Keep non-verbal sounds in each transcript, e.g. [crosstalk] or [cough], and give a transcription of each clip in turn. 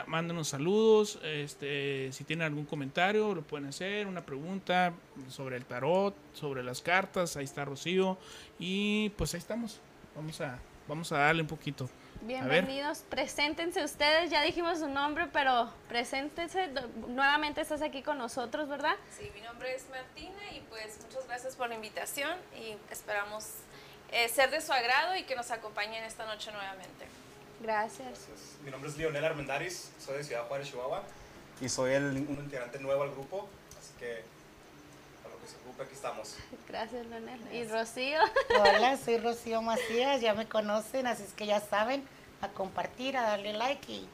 página, mándenos saludos, este, si tienen algún comentario lo pueden hacer, una pregunta sobre el tarot, sobre las cartas, ahí está Rocío y pues ahí estamos, vamos a, vamos a darle un poquito. Bienvenidos, preséntense ustedes, ya dijimos su nombre, pero preséntense, nuevamente estás aquí con nosotros, ¿verdad? Sí, mi nombre es Martina y pues muchas gracias por la invitación y esperamos eh, ser de su agrado y que nos acompañen esta noche nuevamente. Gracias. Mi nombre es Lionel Armendaris, soy de Ciudad Juárez, Chihuahua y soy el, un integrante nuevo al grupo, así que a lo que se ocupe aquí estamos. Gracias, Leonel. ¿Y Rocío? Hola, soy Rocío Macías, ya me conocen, así es que ya saben, a compartir, a darle like y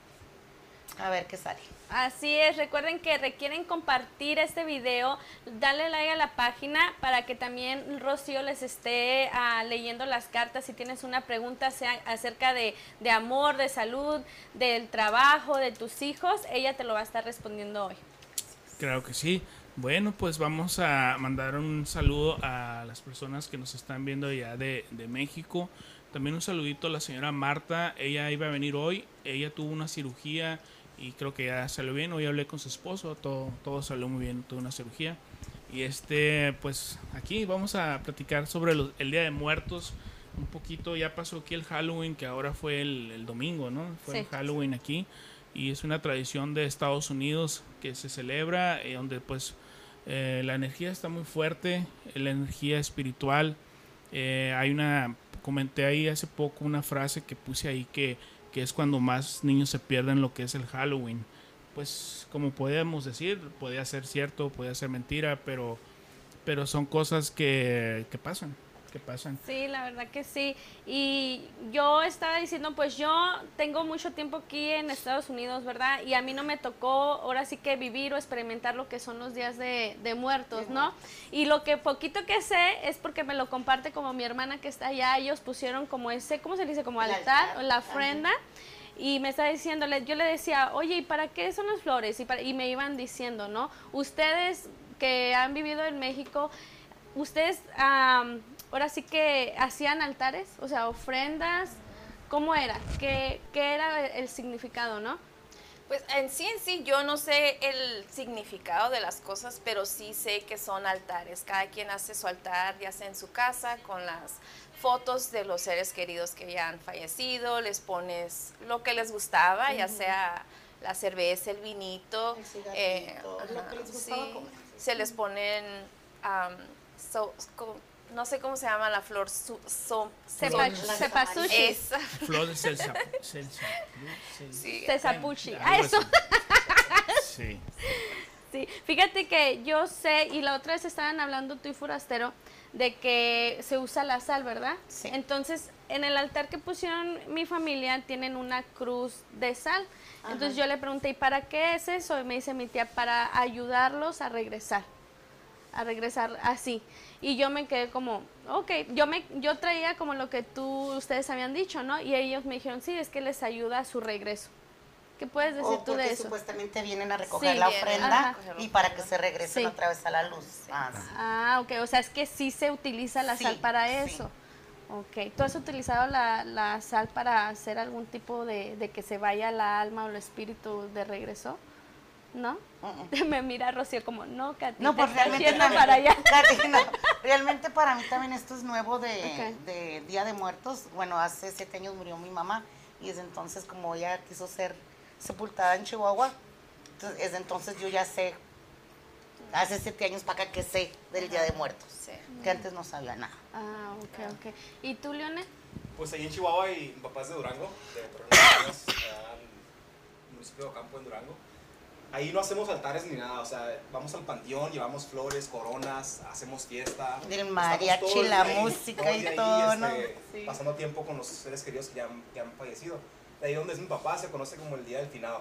a ver qué sale. Así es, recuerden que requieren compartir este video, darle like a la página para que también Rocío les esté ah, leyendo las cartas. Si tienes una pregunta sea acerca de, de amor, de salud, del trabajo, de tus hijos, ella te lo va a estar respondiendo hoy. Claro que sí. Bueno, pues vamos a mandar un saludo a las personas que nos están viendo ya de, de, México. También un saludito a la señora Marta. Ella iba a venir hoy. Ella tuvo una cirugía y creo que ya salió bien. Hoy hablé con su esposo. Todo, todo salió muy bien. Tuvo una cirugía. Y este, pues aquí vamos a platicar sobre los, el Día de Muertos. Un poquito, ya pasó aquí el Halloween, que ahora fue el, el domingo, ¿no? Fue Sí. el Halloween aquí. Y es una tradición de Estados Unidos que se celebra, eh, donde pues eh, la energía está muy fuerte, eh, la energía espiritual. Eh, hay una, comenté ahí hace poco una frase que puse ahí que, que es cuando más niños se pierden lo que es el Halloween. Pues como podemos decir, podía ser cierto, podía ser mentira, pero, pero son cosas que, que pasan, que pasan. Sí, la verdad que sí. Y yo estaba diciendo, pues yo tengo mucho tiempo aquí en Estados Unidos, ¿verdad? Y a mí no me tocó ahora sí que vivir o experimentar lo que son los días de, de muertos, ¿no? Y lo que poquito que sé es porque me lo comparte como mi hermana que está allá, ellos pusieron como ese, ¿cómo se dice? Como altar, o la ofrenda. Y me estaba diciéndole, yo le decía, oye, ¿y para qué son las flores? Y, para- y me iban diciendo, ¿no? Ustedes que han vivido en México, ustedes am, ahora sí que hacían altares, o sea, ofrendas, ¿cómo era? ¿Qué, qué era el significado, no? Pues en sí, en sí, yo no sé el significado de las cosas, pero sí sé que son altares. Cada quien hace su altar, ya sea en su casa, con las fotos de los seres queridos que ya han fallecido, les pones lo que les gustaba, ya sea la cerveza, el vinito, El cigarrito, eh, lo ajá, que les gustaba sí. comer. se les ponen, am, so- no sé cómo se llama la flor, su, so- Sepa, Flores. cepasushi, esa, cesapuchi. Algo Ah, eso. Sí. Sí, fíjate que yo sé, y la otra vez estaban hablando tú y Forastero, de que se usa la sal, ¿verdad? Sí. Entonces, en el altar que pusieron mi familia tienen una cruz de sal. Entonces yo le pregunté, ¿y para qué es eso? Y me dice mi tía, para ayudarlos a regresar, a regresar así. Y yo me quedé como, ok, yo, me, yo traía como lo que tú, ustedes habían dicho, ¿no? Y ellos me dijeron, sí, es que les ayuda a su regreso. ¿Qué puedes decir O tú de eso? supuestamente vienen a recoger Sí, la ofrenda y para que se regresen Sí. otra vez a la luz. Ah, sí. Ah, ok, o sea, es que sí se utiliza la Sí, sal para sí. eso. Ok, ¿tú has utilizado la, la sal para hacer algún tipo de, de que se vaya la alma o el espíritu de regreso? ¿No? [laughs] Me mira Rocío como, no, Katy, No, pues realmente para allá. [laughs] Katy, no, [laughs] realmente para mí también esto es nuevo de, de Día de Muertos. Bueno, hace siete años murió mi mamá y desde entonces como ella quiso ser sepultada en Chihuahua, entonces, desde entonces yo ya sé, hace siete años para acá que sé del Día de Muertos, sí. que antes no sabía nada. Ah, ok, ok. ¿Y tú, Leone? Pues ahí en Chihuahua y mi papá es de Durango, de [coughs] Torreón, municipio de Ocampo en Durango. Ahí no hacemos altares ni nada, o sea, vamos al panteón, llevamos flores, coronas, hacemos fiesta. El estamos mariachi, la ahí, música y ahí, todo, ¿no? este, Sí. Pasando tiempo con los seres queridos que ya, han- que han fallecido. De ahí donde es mi papá se conoce como el Día del Finado.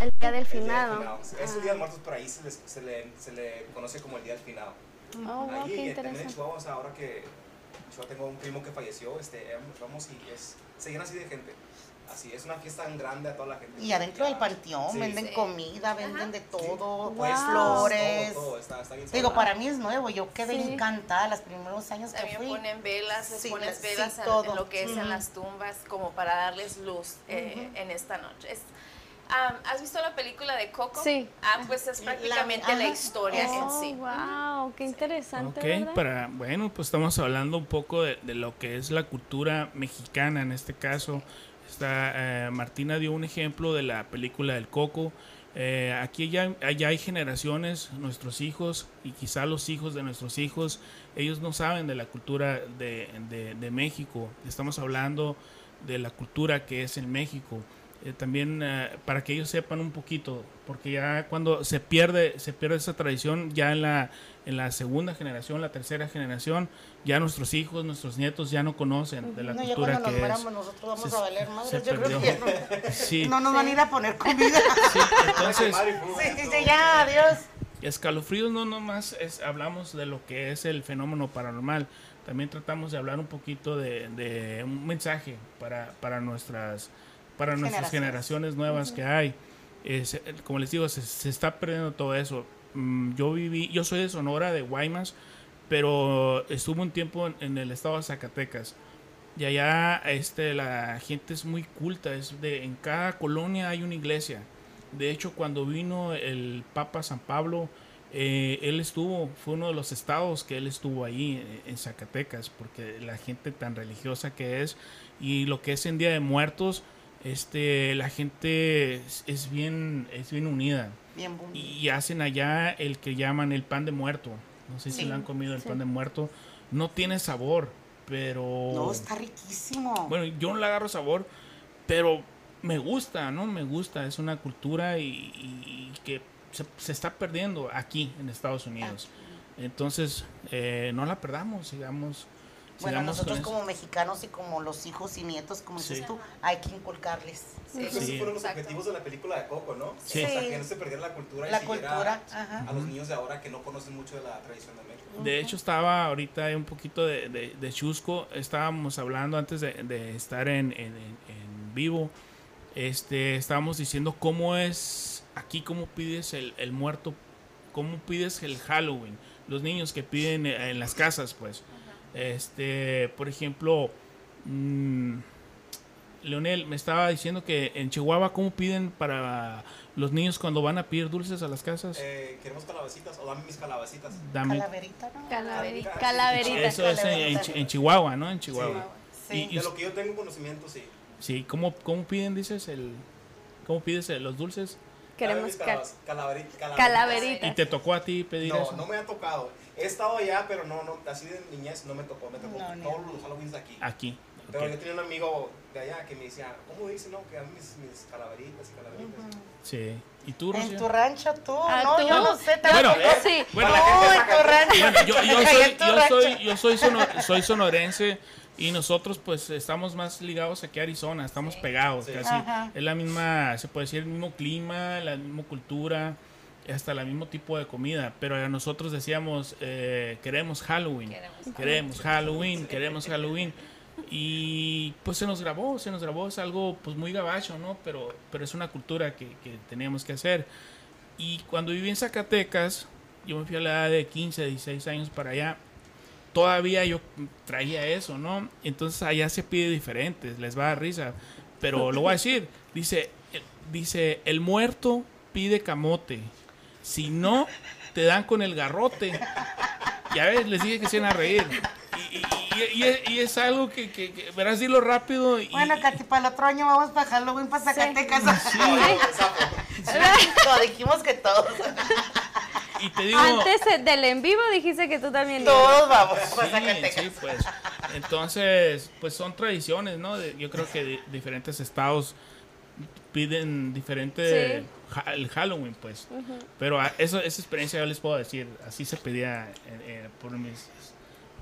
El día del El Día del finado. Finado. Es el Día de Muertos, pero ahí se, les- se le, se le conoce como el Día del Finado. Oh, wow, Ahí qué eh, también en. Chihuahua, o sea, ahora que Chihuahua tengo un primo que falleció, este, vamos y es, se llena así de gente. Así, es una fiesta tan grande a toda la gente. Y adentro del panteón Sí. venden Sí. comida, venden Ajá. de Sí, todo, flores. Todo, todo, está, está bien Digo, para mí es nuevo, yo quedé Sí. encantada los primeros años que También fui. ponen velas, las- sí, velas en, todo. en lo que es Ujú. en las tumbas, como para darles luz eh, en esta noche. Es, Ah, ¿Has visto la película de Coco? Sí. Ah, pues es prácticamente la, historia en Oh, sí. wow, qué interesante, para, bueno, pues estamos hablando un poco de, de lo que es la cultura mexicana en este caso. Eh, Martina dio un ejemplo de la película del Coco. Eh, aquí ya, hay generaciones, nuestros hijos y quizá los hijos de nuestros hijos, ellos no saben de la cultura de, México. Estamos hablando de la cultura que es en México. Eh, también para que ellos sepan un poquito, porque ya cuando se pierde, se pierde esa tradición, ya en la segunda generación, la tercera generación, ya nuestros hijos, nuestros nietos ya no conocen de la No, ya cultura cuando nos que es. muéramos nosotros vamos Se- a valer se madres. Yo creo que perdió. ya no, Sí, no nos van a ir a poner comida. [laughs] sí, entonces, Sí, sí, sí, ya, adiós. escalofríos no nomás es, hablamos de lo que es el fenómeno paranormal, también tratamos de hablar un poquito de, de un mensaje para, para nuestras para nuestras Generaciones. generaciones nuevas que hay. Es, como les digo, se, se está perdiendo todo eso. Mm, Yo viví, yo soy de Sonora, de Guaymas, pero estuve un tiempo en, en el estado de Zacatecas. Y allá este, la gente es muy culta, es de, en cada colonia hay una iglesia. De hecho, cuando vino el Papa San Pablo, eh, él estuvo, fue uno de los estados que él estuvo ahí eh, en Zacatecas, porque la gente tan religiosa que es, y lo que es en Día de Muertos, este, la gente es, es bien, es bien unida. Bien. Y hacen allá el que llaman el pan de muerto. No sé si lo han comido el Sí. pan de muerto. No tiene sabor, pero... No, está riquísimo. Bueno, yo no le agarro sabor, pero me gusta, ¿no? Me gusta. Es una cultura y, que se, se está perdiendo aquí en Estados Unidos. Entonces, eh, no la perdamos, sigamos. Bueno, sigamos nosotros como mexicanos y como los hijos y nietos, como dices Sí. tú, hay que inculcarles. Sí. Esos Sí. fueron los Exacto. objetivos de la película de Coco, ¿no? Sí. O sea, que no se perdiera la cultura y La siguiera cultura, ajá. a los niños de ahora que no conocen mucho de la tradición de México. De hecho, estaba ahorita un poquito de, de, de chusco. Estábamos hablando antes de, de estar en, en- en- vivo. Este, estábamos diciendo cómo es aquí, cómo pides el, el muerto, cómo pides el Halloween. Los niños que piden en las casas, pues. Este, por ejemplo, mm, Leonel me estaba diciendo que en Chihuahua, ¿cómo piden para los niños cuando van a pedir dulces a las casas? Eh, ¿Queremos calabacitas? O dame mis calabacitas. Dame. Calaverita, ¿no? Calaverita. Eso es en, en Chi- en Chihuahua, ¿no? En Chihuahua. Sí. Y- De lo que yo tengo conocimiento, sí. Sí, ¿cómo, cómo piden, dices, el... ¿Cómo pides eh, los dulces? Queremos mis cal- calabas- calaveri- calaveritas. Calaverita. ¿Y te tocó a ti pedir No, eso? no me ha tocado. He estado allá, pero no, no, así de niñez no me tocó. Me tocó No, todos a mí. los Halloweens de aquí. Aquí. Pero yo tenía un amigo de allá que me decía, ¿cómo dice, no? Que dame mis, mis calaveritas y calaveritas. Sí. ¿Y tú, En Rocío? tu rancho tú, Ah, no, tú. yo no sé. Bueno, tampoco. eh, Sí. Bueno, no, [laughs] en tu rancho. Bueno, yo, yo soy, en yo soy, yo soy, sono- soy sonorense y nosotros pues estamos más ligados aquí a Arizona, estamos Sí. pegados Sí. casi. Ajá. Es la misma, se puede decir, el mismo clima, la misma cultura, hasta el mismo tipo de comida, pero nosotros decíamos, eh, queremos Halloween, Queremos queremos Halloween, queremos Halloween. Y pues se nos grabó, se nos grabó, es algo pues muy gabacho, ¿no? Pero, pero es una cultura que, que teníamos que hacer. Y cuando viví en Zacatecas, yo me fui a la edad de 15, 16 años para allá, todavía yo traía eso, ¿no? Entonces allá se pide diferente, les va a dar risa, pero lo voy a decir, dice, eh, dice, el muerto pide camote, si no, te dan con el garrote. Ya ves, les dije que se iban a reír. Y, y- y- y es, y es algo que, que, que verás, dilo rápido. Y, Bueno, Katy, para el otro año vamos para Halloween, para Zacatecas. No, [laughs] dijimos que todos. Y te digo... Antes del en vivo dijiste que tú también ibas. Todos vamos Sí, sí, pues. Entonces, pues son tradiciones, ¿no? De- yo creo que di- diferentes estados piden diferente Sí. ja- el Halloween, pues. Pero a- eso, esa experiencia yo les puedo decir, así se pedía eh, eh, por mis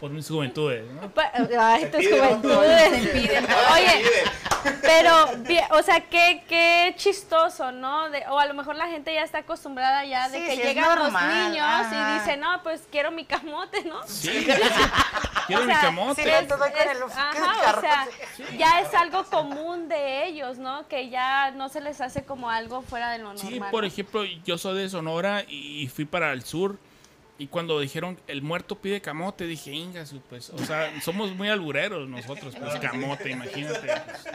por mis juventudes, ¿no? Pa- Ay, tus pide, ¿no? juventudes. Oye, pero, o sea, qué, qué chistoso, ¿no? De- o a lo mejor la gente ya está acostumbrada ya de Sí, que sí, es llegan los niños ajá. y dicen, no, pues quiero mi camote, ¿no? Sí, [laughs] quiero O mi camote. sí, le- Todo con el- Es- ajá, o sea, ya es algo común de ellos, ¿no? Que ya no se les hace como algo fuera de lo normal. Sí, por ejemplo, yo soy de Sonora y fui para el sur. Y cuando dijeron el muerto pide camote, dije, ingas, pues, o sea, somos muy albureros nosotros, pues camote, imagínate. pues.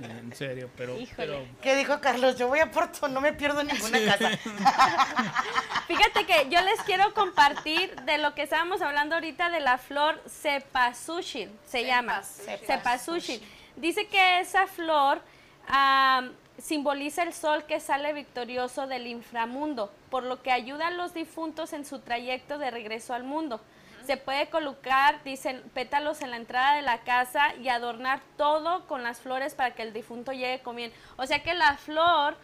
En serio, pero, pero ¿Qué dijo Carlos? Yo voy a Porto, no me pierdo ninguna casa. [laughs] Fíjate que yo les quiero compartir de lo que estábamos hablando ahorita de la flor Cepasushil, se llama. Cepasushil. Dice que esa flor am, simboliza el sol que sale victorioso del inframundo, por lo que ayuda a los difuntos en su trayecto de regreso al mundo. Se puede colocar, dicen, pétalos en la entrada de la casa y adornar todo con las flores para que el difunto llegue con bien. O sea que la flor,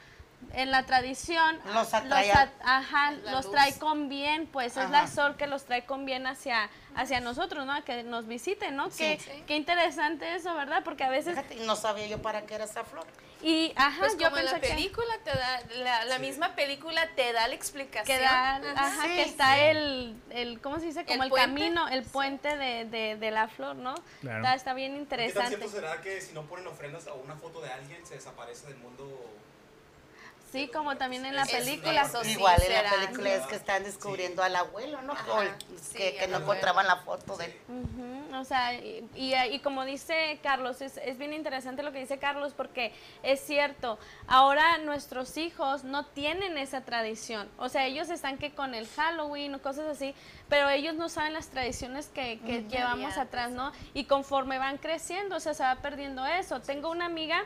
en la tradición, Los atrae a- ajá, La los trae con bien, pues es la sol que los trae con bien hacia, hacia nosotros, ¿no? Que nos visiten, ¿no? Sí. Qué, Sí. qué interesante eso, ¿verdad? Porque a veces, Fíjate, no sabía yo para qué era esa flor. Y ajá, Pues yo como en la pensé que, película te da, la, la misma película te da la explicación. que da- Ajá. ajá, Sí, que está sí. el, el, ¿cómo se dice? Como el, ¿El camino, el puente de, de, de la flor, ¿no? Claro. Está, está bien ¿Qué tan interesante. cierto será que si no ponen ofrendas o una foto de alguien se desaparece del mundo? Sí, como también en la Es- película. eso sí Igual en la película es que están descubriendo al abuelo, ¿no? Ajá, O el- sí, que, no abuelo. encontraban la foto de él. Ujú, O sea, y, y- y como dice Carlos, es, es bien interesante lo que dice Carlos porque es cierto, ahora nuestros hijos no tienen esa tradición. O sea, ellos están que con el Halloween o cosas así, pero ellos no saben las tradiciones que, que llevamos atrás. ¿no? Y conforme van creciendo, o sea, se va perdiendo eso. Tengo una amiga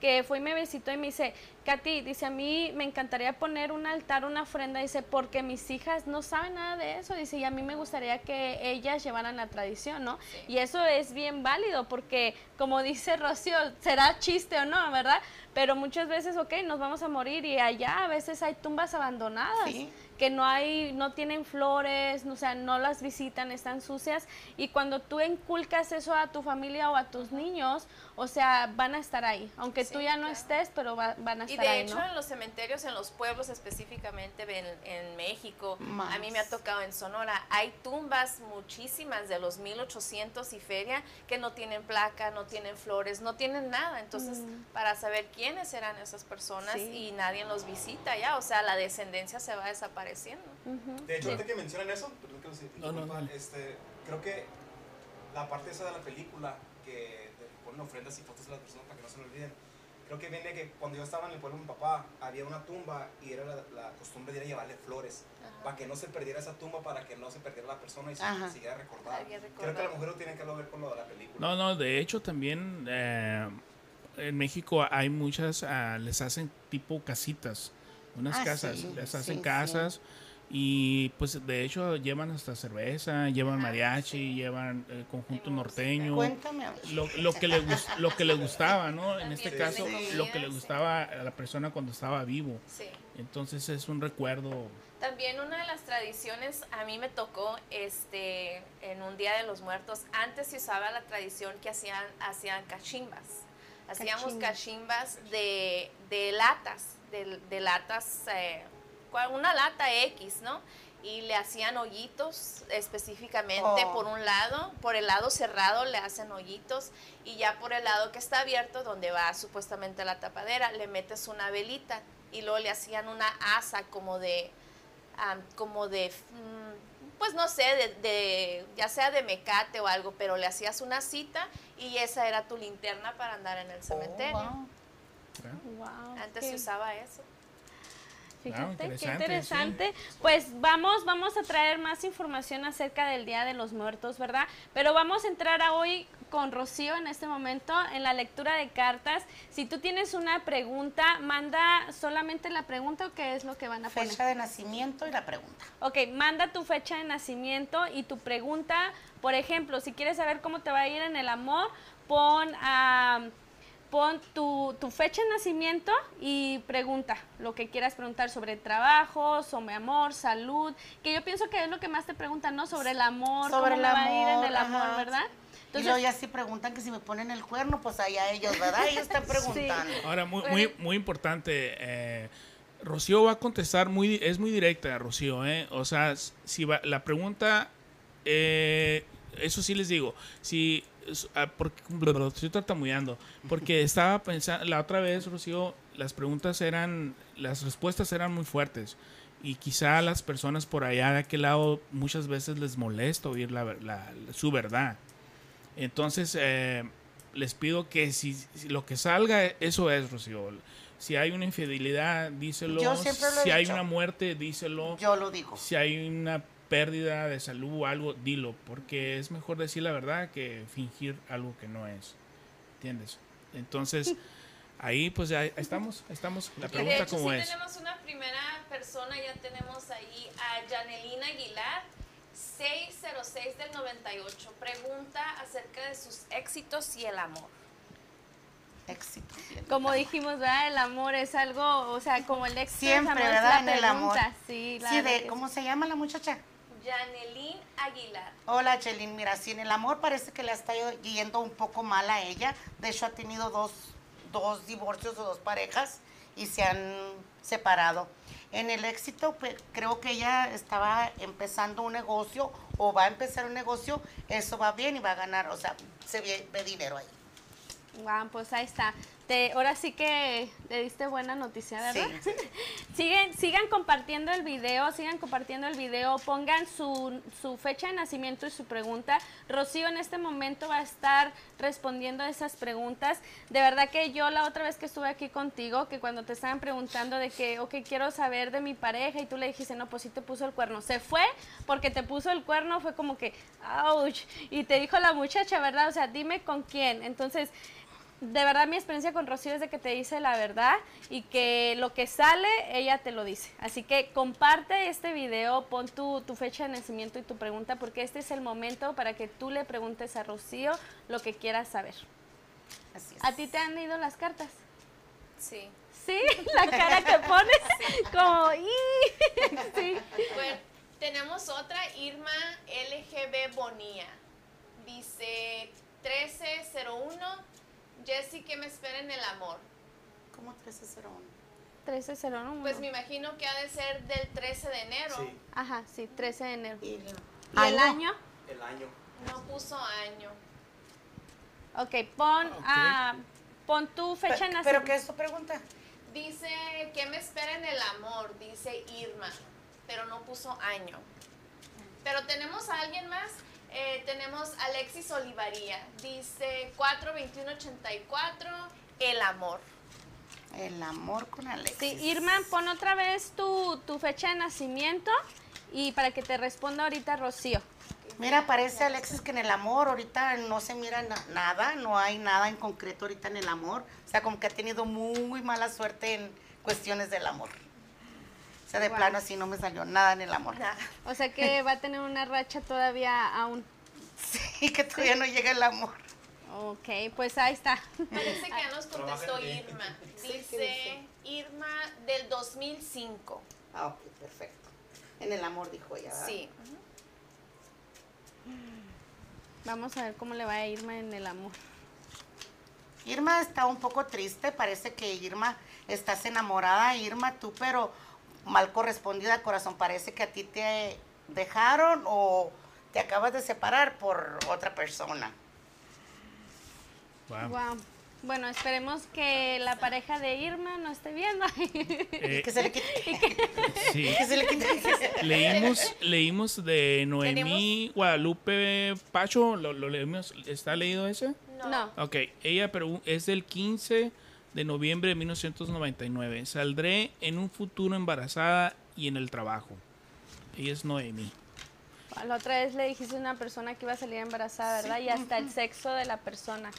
que fue y me visitó y me dice, Katy, dice, a mí me encantaría poner un altar, una ofrenda, dice, porque mis hijas no saben nada de eso, dice, y a mí me gustaría que ellas llevaran la tradición, ¿no? Y eso es bien válido, porque como dice Rocío, será chiste o no, ¿verdad? Pero muchas veces, ok, nos vamos a morir y allá a veces hay tumbas abandonadas Sí. Que no hay, no tienen flores, o sea, no las visitan, están sucias. Y cuando tú inculcas eso a tu familia o a tus niños, o sea, van a estar ahí. Aunque tú ya no claro. estés, pero va- van a Y estar de ahí, hecho ¿no? en los cementerios, en los pueblos específicamente en, en México, Más. a mí me ha tocado en Sonora, hay tumbas muchísimas de los 1800 y feria que no tienen placa, no tienen flores, no tienen nada. Entonces, para saber quiénes eran esas personas Mm. Sí. y nadie los visita ya, o sea, la descendencia se va desapareciendo. Ujú. De hecho, ahorita que mencionan eso, perdón que los No, no, dale. este, creo que la parte esa de la película que ponen ofrendas y fotos de las personas para que no se lo olviden, creo que viene que cuando yo estaba en el pueblo de mi papá, había una tumba y era la, la costumbre de ir a llevarle flores, para que no se perdiera esa tumba, para que no se perdiera la persona y se Ajá. siguiera recordada. Creo que a lo mejor tiene que ver con lo de la película. No, no, de hecho también eh, en México hay muchas, ah, les hacen tipo casitas, unas Ah, casas, sí, les sí, hacen sí. casas y pues de hecho llevan hasta cerveza, llevan Ajá, mariachi, sí. llevan eh, conjunto norteño. Cuéntame. Lo, lo que le lo que le gustaba, ¿no? En También este caso, comida, lo que le sí. gustaba a la persona cuando estaba vivo. Sí. Entonces es un recuerdo. También una de las tradiciones a mí me tocó este en un día de los muertos. Antes se usaba la tradición que hacían hacían cachimbas. Hacíamos Cachimbas. cachimbas de, de latas, de, de latas, eh, una lata X, ¿no? Y le hacían hoyitos específicamente Oh. por un lado, por el lado cerrado le hacen hoyitos y ya por el lado que está abierto, donde va supuestamente la tapadera, le metes una velita y luego le hacían una asa como de, am, como de, mm, pues no sé, de, de- ya sea de mecate o algo, pero le hacías una cita y esa era tu linterna para andar en el cementerio. Oh, wow. Wow, Antes se usaba eso. Fíjate, qué interesante, interesante. Pues vamos, vamos a traer más información acerca del Día de los Muertos, ¿verdad? Pero vamos a entrar a hoy con Rocío en este momento en la lectura de cartas. Si tú tienes una pregunta, manda solamente la pregunta o qué es lo que van a poner. Fecha de nacimiento y la pregunta. Ok, manda tu fecha de nacimiento y tu pregunta. Por ejemplo, si quieres saber cómo te va a ir en el amor, pon, ah, pon tu, tu fecha de nacimiento y pregunta lo que quieras preguntar sobre trabajo, sobre amor, salud, que yo pienso que es lo que más te preguntan, ¿no? Sobre el amor, Sobre cómo el y va a ir en amor, el amor, ajá. ¿verdad? y luego ya si preguntan que si me ponen el cuerno, pues allá ellos, ¿verdad? Ellos están [laughs] preguntando. Ahora, muy, muy, muy importante, eh, Rocío va a contestar muy, es muy directa, Rocío, ¿eh? O sea, si va, la pregunta, eh, eso sí les digo, si, porque, estoy tartamudeando, porque estaba pensando, la otra vez, Rocío, las preguntas eran, las respuestas eran muy fuertes. Y quizá a las personas por allá de aquel lado muchas veces les molesta oír la, su verdad. Entonces, eh, les pido que si, si lo que salga, eso es, Rocío. Si hay una infidelidad, díselo. Yo siempre lo he si hay una muerte, díselo. Yo lo digo. Si hay una pérdida de salud o algo, dilo. Porque es mejor decir la verdad que fingir algo que no es. ¿Entiendes? Entonces, [laughs] ahí pues ya estamos. Estamos. La Y de pregunta hecho, cómo sí es. tenemos una primera persona, ya tenemos ahí a Janelina Aguilar, 606 del 98. Pregunta acerca de sus éxitos y el amor. Éxito. Como dijimos, ¿verdad? El amor es algo, o sea, como el éxito Siempre, es amor, es ¿verdad? la En el amor. pregunta. Sí, la Sí, de, ¿cómo se llama la muchacha? Janelín Aguilar. Hola, Chelín. Mira, sí, en el amor parece que le está yendo un poco mal a ella. De hecho, ha tenido dos, dos divorcios o dos parejas y se han separado. En el éxito, pues, creo que ella estaba empezando un negocio o va a empezar un negocio. Eso va bien y va a ganar, o sea, se ve, ve dinero ahí. Guau, pues ahí está. Te, ahora sí que le diste buena noticia, ¿verdad? Sí. [laughs] Siguen, sigan compartiendo el video, sigan compartiendo el video, pongan su, su fecha de nacimiento y su pregunta. Rocío en este momento va a estar respondiendo esas preguntas. De verdad que yo la otra vez que estuve aquí contigo, que cuando te estaban preguntando de que, ok, quiero saber de mi pareja y tú le dijiste, no, pues sí te puso el cuerno. Se fue porque te puso el cuerno, fue como que, ouch. Y te dijo la muchacha, ¿verdad? O sea, dime con quién. Entonces, de verdad mi experiencia con Rocío es de que te dice la verdad y que lo que sale, ella te lo dice. Así que comparte este video, pon tu, tu fecha de nacimiento y tu pregunta, porque este es el momento para que tú le preguntes a Rocío lo que quieras saber. Así es. ¿A ti te han ido las cartas? Sí. ¿Sí? La cara que pones, [laughs] como, [laughs] sí. Bueno, tenemos otra, Irma LGB Bonía. Dice 1301. Jessy, ¿qué me espera en el amor? ¿Cómo 1301? 1301. Pues me imagino que ha de ser del 13 de enero. Sí, Ajá, sí, 13 de enero. Y, ¿Y el Año. el año. No puso año. Ok, pon, Ok. ah, pon tu fecha de nacimiento. ¿Pero qué es tu pregunta? Dice, ¿qué me espera en el amor? Dice Irma, pero no puso año. Pero tenemos a alguien más. Eh, tenemos Alexis Olivaría. Dice 42184, el amor. El amor con Alexis. Sí, Irma, pon otra vez tu, tu fecha de nacimiento y para que te responda ahorita Rocío. Mira, parece Alexis que en el amor ahorita no se mira na- nada, no hay nada en concreto ahorita en el amor. O sea, como que ha tenido muy mala suerte en cuestiones del amor. O sea, de Wow. plano así no me salió nada en el amor. O sea que va a tener una racha todavía aún. [laughs] Sí, que todavía no llega el amor. Ok, pues ahí está. Parece que ya nos contestó. Irma. Sí, ¿qué Dice dice? Irma del 2005. Ah, ok, perfecto. En el amor dijo ella. ¿verdad? Sí. Vamos a ver cómo le va a Irma en el amor. Irma está un poco triste, parece que Irma estás enamorada, Irma, tú, pero mal correspondida, corazón, parece que a ti te dejaron o te acabas de separar por otra persona. Wow. Wow. Bueno, esperemos que la pareja de Irma no esté viendo. Eh, que se le quite. sí. que se le quite. Leímos, leímos de Noemí Guadalupe Pacho, lo, lo leímos, ¿está leído ese? no. Ok, ella pregun- es del 15 de noviembre de 1999. Saldré en un futuro embarazada y en el trabajo. Ella es Noemí. La otra vez le dijiste a una persona que iba a salir embarazada, ¿verdad? Y hasta el sexo de la persona.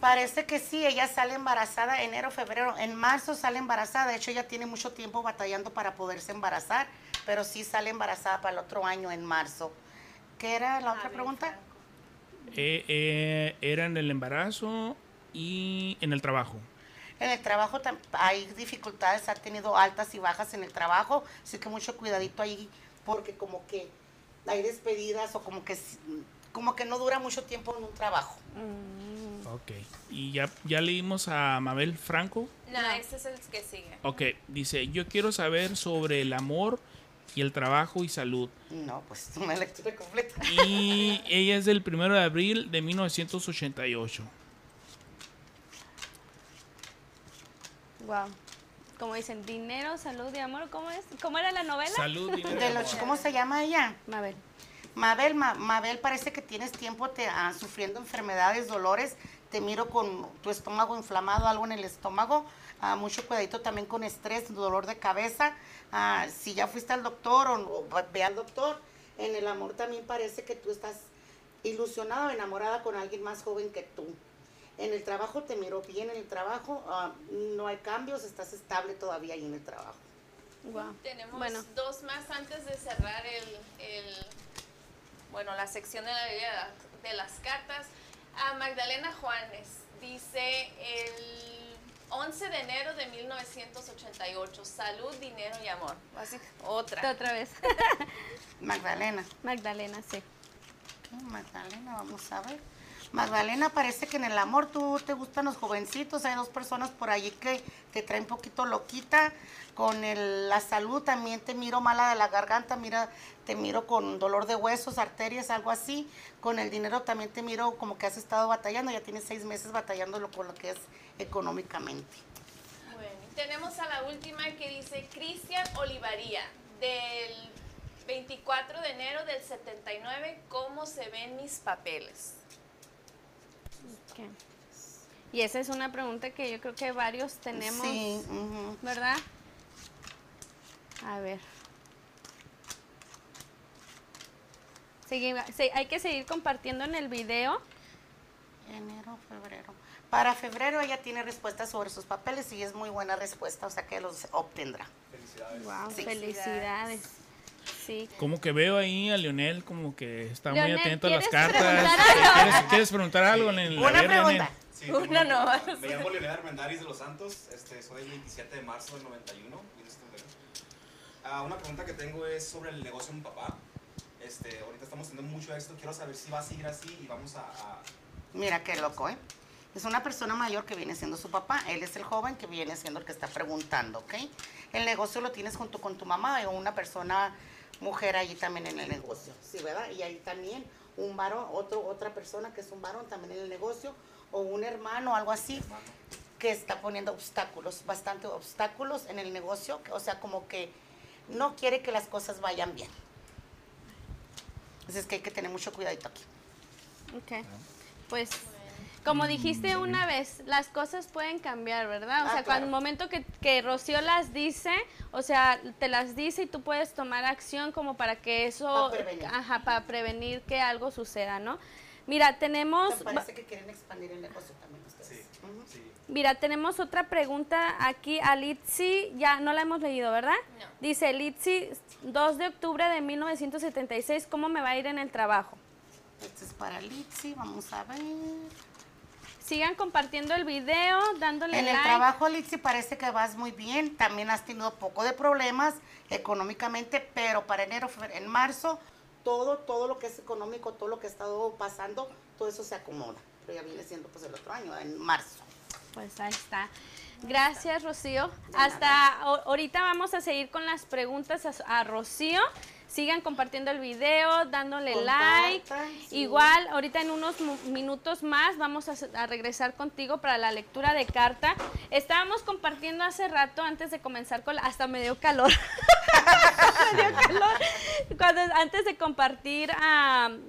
Parece que sí, ella sale embarazada enero, febrero, en marzo sale embarazada, de hecho ella tiene mucho tiempo batallando para poderse embarazar, pero sí sale embarazada para el otro año en marzo. ¿Qué era la otra pregunta? Eh, eh, era en el embarazo y en el trabajo. En el trabajo hay dificultades, ha tenido altas y bajas en el trabajo, así que mucho cuidadito ahí, porque como que hay despedidas o como que, como que no dura mucho tiempo en un trabajo. Ok. Y ya, ya leímos a Mabel Franco. No, ese es el que sigue. Ok, dice, yo quiero saber sobre el amor y el trabajo y salud. No, pues una lectura completa. Y ella es del 1 de abril de 1988. Wow. Como dicen, dinero, salud y amor. ¿Cómo es? ¿Cómo era la novela? Salud, dinero y De amor. los, ¿Cómo se llama ella? Mabel. Mabel, Ma- Mabel, parece que tienes tiempo te, ah, sufriendo enfermedades, dolores. Te miro con tu estómago inflamado, algo en el estómago. Ah, mucho cuidadito también con estrés, dolor de cabeza. Ah, si ya fuiste al doctor o, ve al doctor, en el amor también parece que tú estás ilusionada o enamorada con alguien más joven que tú. En el trabajo te miro bien, en el trabajo ah, no hay cambios, estás estable todavía ahí en el trabajo. Wow. Tenemos Bueno, dos más antes de cerrar el, el- bueno, la sección de la Biblia de las cartas. A Magdalena Juanes dice el 11 de enero de 1988, salud, dinero y amor. Así, otra. otra vez. [laughs] Magdalena. Magdalena, sí. Ok, Magdalena, vamos a ver. Magdalena, parece que en el amor tú te gustan los jovencitos. Hay dos personas por allí que te traen poquito loquita. Con el- la salud también te miro mala de la garganta, mira, te miro con dolor de huesos, arterias, algo así. Con el dinero también te miro como que has estado batallando, ya tienes seis meses batallándolo con lo que es económicamente. Tenemos a la última que dice Cristian Olivaría, del 24 de enero del 79, ¿cómo se ven mis papeles? Y esa es una pregunta que yo creo que varios tenemos, Sí. ¿verdad? A ver. Segui- se- hay que seguir compartiendo en el video. Enero, febrero. Para febrero ella tiene respuestas sobre sus papeles y es muy buena respuesta, o sea que los obtendrá. Felicidades. Wow, Sí. felicidades. Sí. Como que veo ahí a Leonel como que está muy Leonel, atento a las ¿quieres cartas. preguntar ¿Quieres, quieres preguntar algo? Leonel? Una ver, Leonel. pregunta. Sí, tengo- no. Me llamo Leonel Armendáriz de los Santos. Este, soy el 27 de marzo del 91. Mira este. Ah, una pregunta que tengo es sobre el negocio de mi papá. Este, ahorita estamos teniendo mucho éxito. Quiero saber si va a seguir así y vamos a. a- Mira qué loco, ¿eh? Es una persona mayor que viene siendo su papá. Él es el joven que viene siendo el que está preguntando, ¿ok? El negocio lo tienes junto con tu mamá o una persona, mujer allí también en el negocio, ¿sí, verdad? Y ahí también un varón, otro, otra persona que es un varón también en el negocio o un hermano algo así que está poniendo obstáculos, bastante obstáculos en el negocio, que- o sea, como que no quiere que las cosas vayan bien. Así es que hay que tener mucho cuidadito aquí. Ok. Pues, como dijiste una vez, las cosas pueden cambiar, ¿verdad? O Ah, sea, cuando el claro. momento que, que Rocío las dice, o sea, te las dice y tú puedes tomar acción como para que eso, Para prevenir. ajá, para prevenir que algo suceda, ¿no? Mira, tenemos, Me parece que quieren expandir el negocio también ustedes. Sí, sí. mira, tenemos otra pregunta aquí a Litsi, ya no la hemos leído, ¿verdad? No. Dice Litsi, 2 de octubre de 1976, ¿cómo me va a ir en el trabajo? Este es para Litsi, vamos a ver. Sigan compartiendo el video, dándole En el like. trabajo, Litsi, parece que vas muy bien. También has tenido poco de problemas económicamente, pero para enero, en marzo, todo, todo lo que es económico, todo lo que ha estado pasando, todo eso se acomoda. Pero ya viene siendo pues el otro año, en marzo. Pues ahí está. Gracias, Rocío. Hasta ahorita vamos a seguir con las preguntas a, a Rocío. Sigan compartiendo el video, dándole like. Sí. Igual, ahorita en unos minutos más vamos a, regresar contigo para la lectura de carta. Estábamos compartiendo hace rato, antes de comenzar con la... Hasta me dio calor. [laughs] me dio calor. Cuando, antes de compartir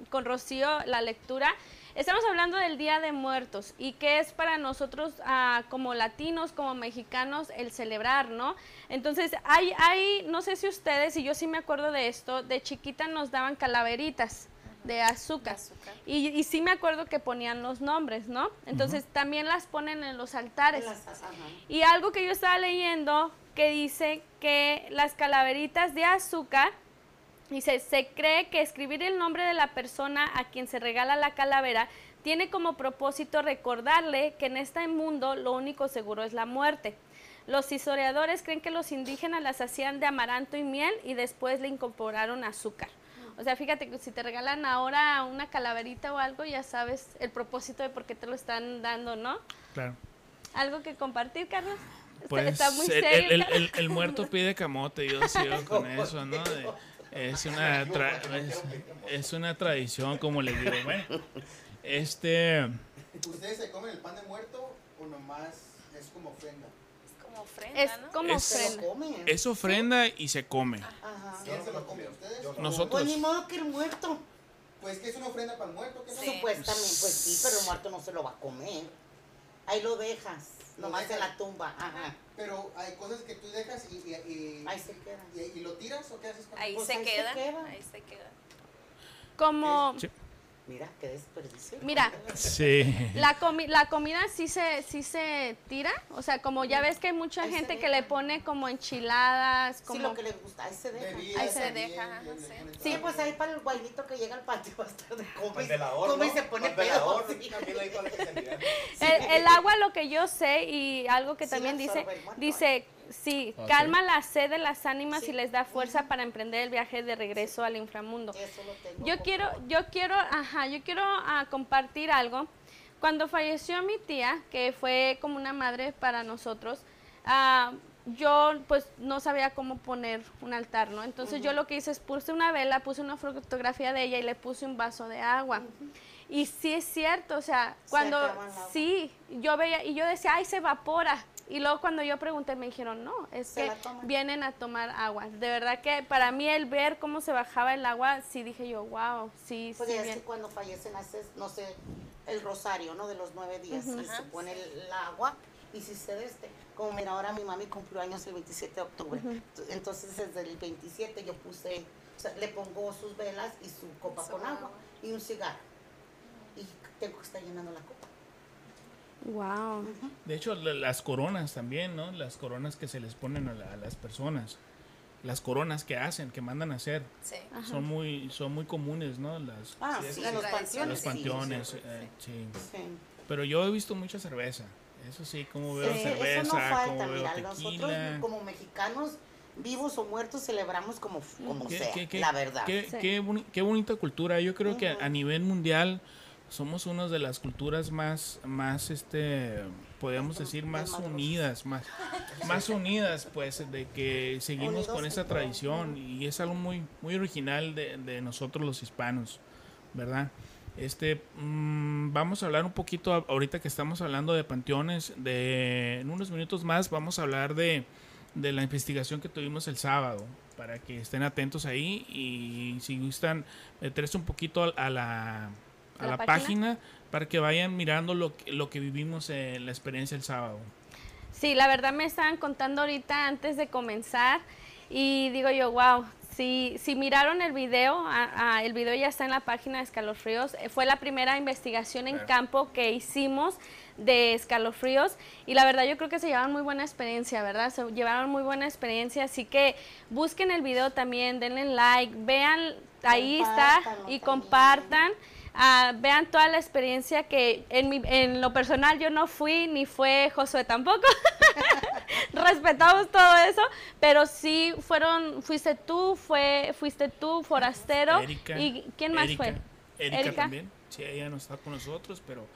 con Rocío la lectura, estamos hablando del Día de Muertos y qué es para nosotros ah, como latinos, como mexicanos, el celebrar, ¿no? Entonces, hay, hay, no sé si ustedes, y yo sí me acuerdo de esto, de chiquita nos daban calaveritas de azúcar. De azúcar. Y, y sí me acuerdo que ponían los nombres, ¿no? Entonces también las ponen en los altares. Las- ajá. Y algo que yo estaba leyendo que dice que las calaveritas de azúcar, dice, se cree que escribir el nombre de la persona a quien se regala la calavera tiene como propósito recordarle que en este mundo lo único seguro es la muerte. Los historiadores creen que los indígenas las hacían de amaranto y miel y después le incorporaron azúcar. O sea, fíjate que si te regalan ahora una calaverita o algo, ya sabes el propósito de por qué te lo están dando, ¿no? Claro. ¿Algo que compartir, Carlos? Está- Pues está muy el, serio. el- el muerto pide camote, yo sigo con [laughs] eso, ¿no? De- es, una tra- es, es una tradición, como les digo. Bueno, este, ¿Ustedes se comen el pan de muerto o nomás es como ofrenda? Es como ofrenda, Es ¿no? como Es- ofrenda. es ofrenda y se come. Ajá. ¿Quién se lo come? ¿Ustedes? Nosotros. Pues ni modo que el muerto. Pues que es una ofrenda para el muerto, ¿qué no? Sí. Supuestamente, pues sí, pero el muerto no se lo va a comer. Ahí lo dejas, nomás en la tumba. Ajá. Pero hay cosas que tú dejas y, y, y, Ahí se queda. y- y lo tiras o qué haces con Ahí Pues se ahí se queda. queda. Ahí se queda. Como, Sí. Mira, qué desperdicio. Mira, Sí. la, comi- la comida sí se, sí se tira, o sea, como ya ves que hay mucha Ahí gente que le pone como enchiladas, Sí, como... lo que le gusta, ahí se deja. Bebidas Ahí se también, deja, sí. Sí, pues ahí para el guaynito que llega al patio va a estar de come, el y- se pone velador, pedo. sí. El, el agua, lo que yo sé y algo que Sí también dice, dice, sí, calma la sed de las ánimas Sí. y les da fuerza para emprender el viaje de regreso al inframundo. Eso lo tengo Yo quiero, yo quiero, ajá, yo quiero ah, compartir algo. Cuando falleció mi tía, que fue como una madre para nosotros, ah, yo pues no sabía cómo poner un altar, ¿no? Entonces yo lo que hice es puse una vela, puse una fotografía de ella y le puse un vaso de agua. Y sí es cierto, o sea, Se cuando agua. sí, yo veía y yo decía, ay, se evapora. Y luego cuando yo pregunté me dijeron, no, es Se que vienen a tomar agua. De verdad que para mí el ver cómo se bajaba el agua, sí dije yo, wow, sí, Pues sí, bien. que cuando fallecen haces, no sé, el rosario, ¿no? De los nueve días. Y Ajá, se pone el, el agua y si se este. Como mira, ahora mi mami cumplió años el 27 de octubre. Entonces desde el 27 yo puse, o sea, le pongo sus velas y su copa Su con agua. agua y un cigarro. Y tengo que estar llenando la copa. Wow. De hecho, la- las coronas también, ¿no? Las coronas que se les ponen a, la- a las personas. Las coronas que hacen, que mandan a hacer. Sí. Son muy, son muy comunes, ¿no? Las, Ah, Sí, los panteones. los panteones. sí, eh, sí. sí. Pero yo he visto mucha cerveza. Eso sí, como veo Sí, cerveza, eso no falta, como veo mira, tequila. nosotros como mexicanos, vivos o muertos, celebramos como, como Qué- sea, qué- qué- la verdad. Qué, Sí. qué boni- qué bonita cultura. Yo creo que a nivel mundial somos una de las culturas más, más este, podríamos decir, más unidas, más, más unidas, pues, de que seguimos con esa tradición y es algo muy, muy original de, de nosotros los hispanos, ¿verdad? Este, mm, vamos a hablar un poquito ahorita que estamos hablando de panteones, de en unos minutos más vamos a hablar de, de la investigación que tuvimos el sábado, para que estén atentos ahí y si gustan meterse un poquito a, a la, a ¿A la la página? para que vayan mirando lo que, lo que vivimos en la experiencia el sábado. Sí, la verdad me estaban contando ahorita antes de comenzar y digo yo, wow, si, si miraron el video, ah, el video ya está en la página de Escalofríos, eh, fue la primera investigación en Claro. campo que hicimos de Escalofríos y la verdad yo creo que se llevaron muy buena experiencia, ¿verdad? Se llevaron muy buena experiencia, así que busquen el video también, denle like, vean, ahí está y también. Ah, vean toda la experiencia que en, mi, en lo personal yo no fui, ni fue Josué tampoco. [laughs] Respetamos todo eso, pero sí fueron, fuiste tú, fue, fuiste tú, Forastero. Erika, ¿Y quién más Erika, fue? Erika, Erika. también. Sí, ella no está con nosotros, pero,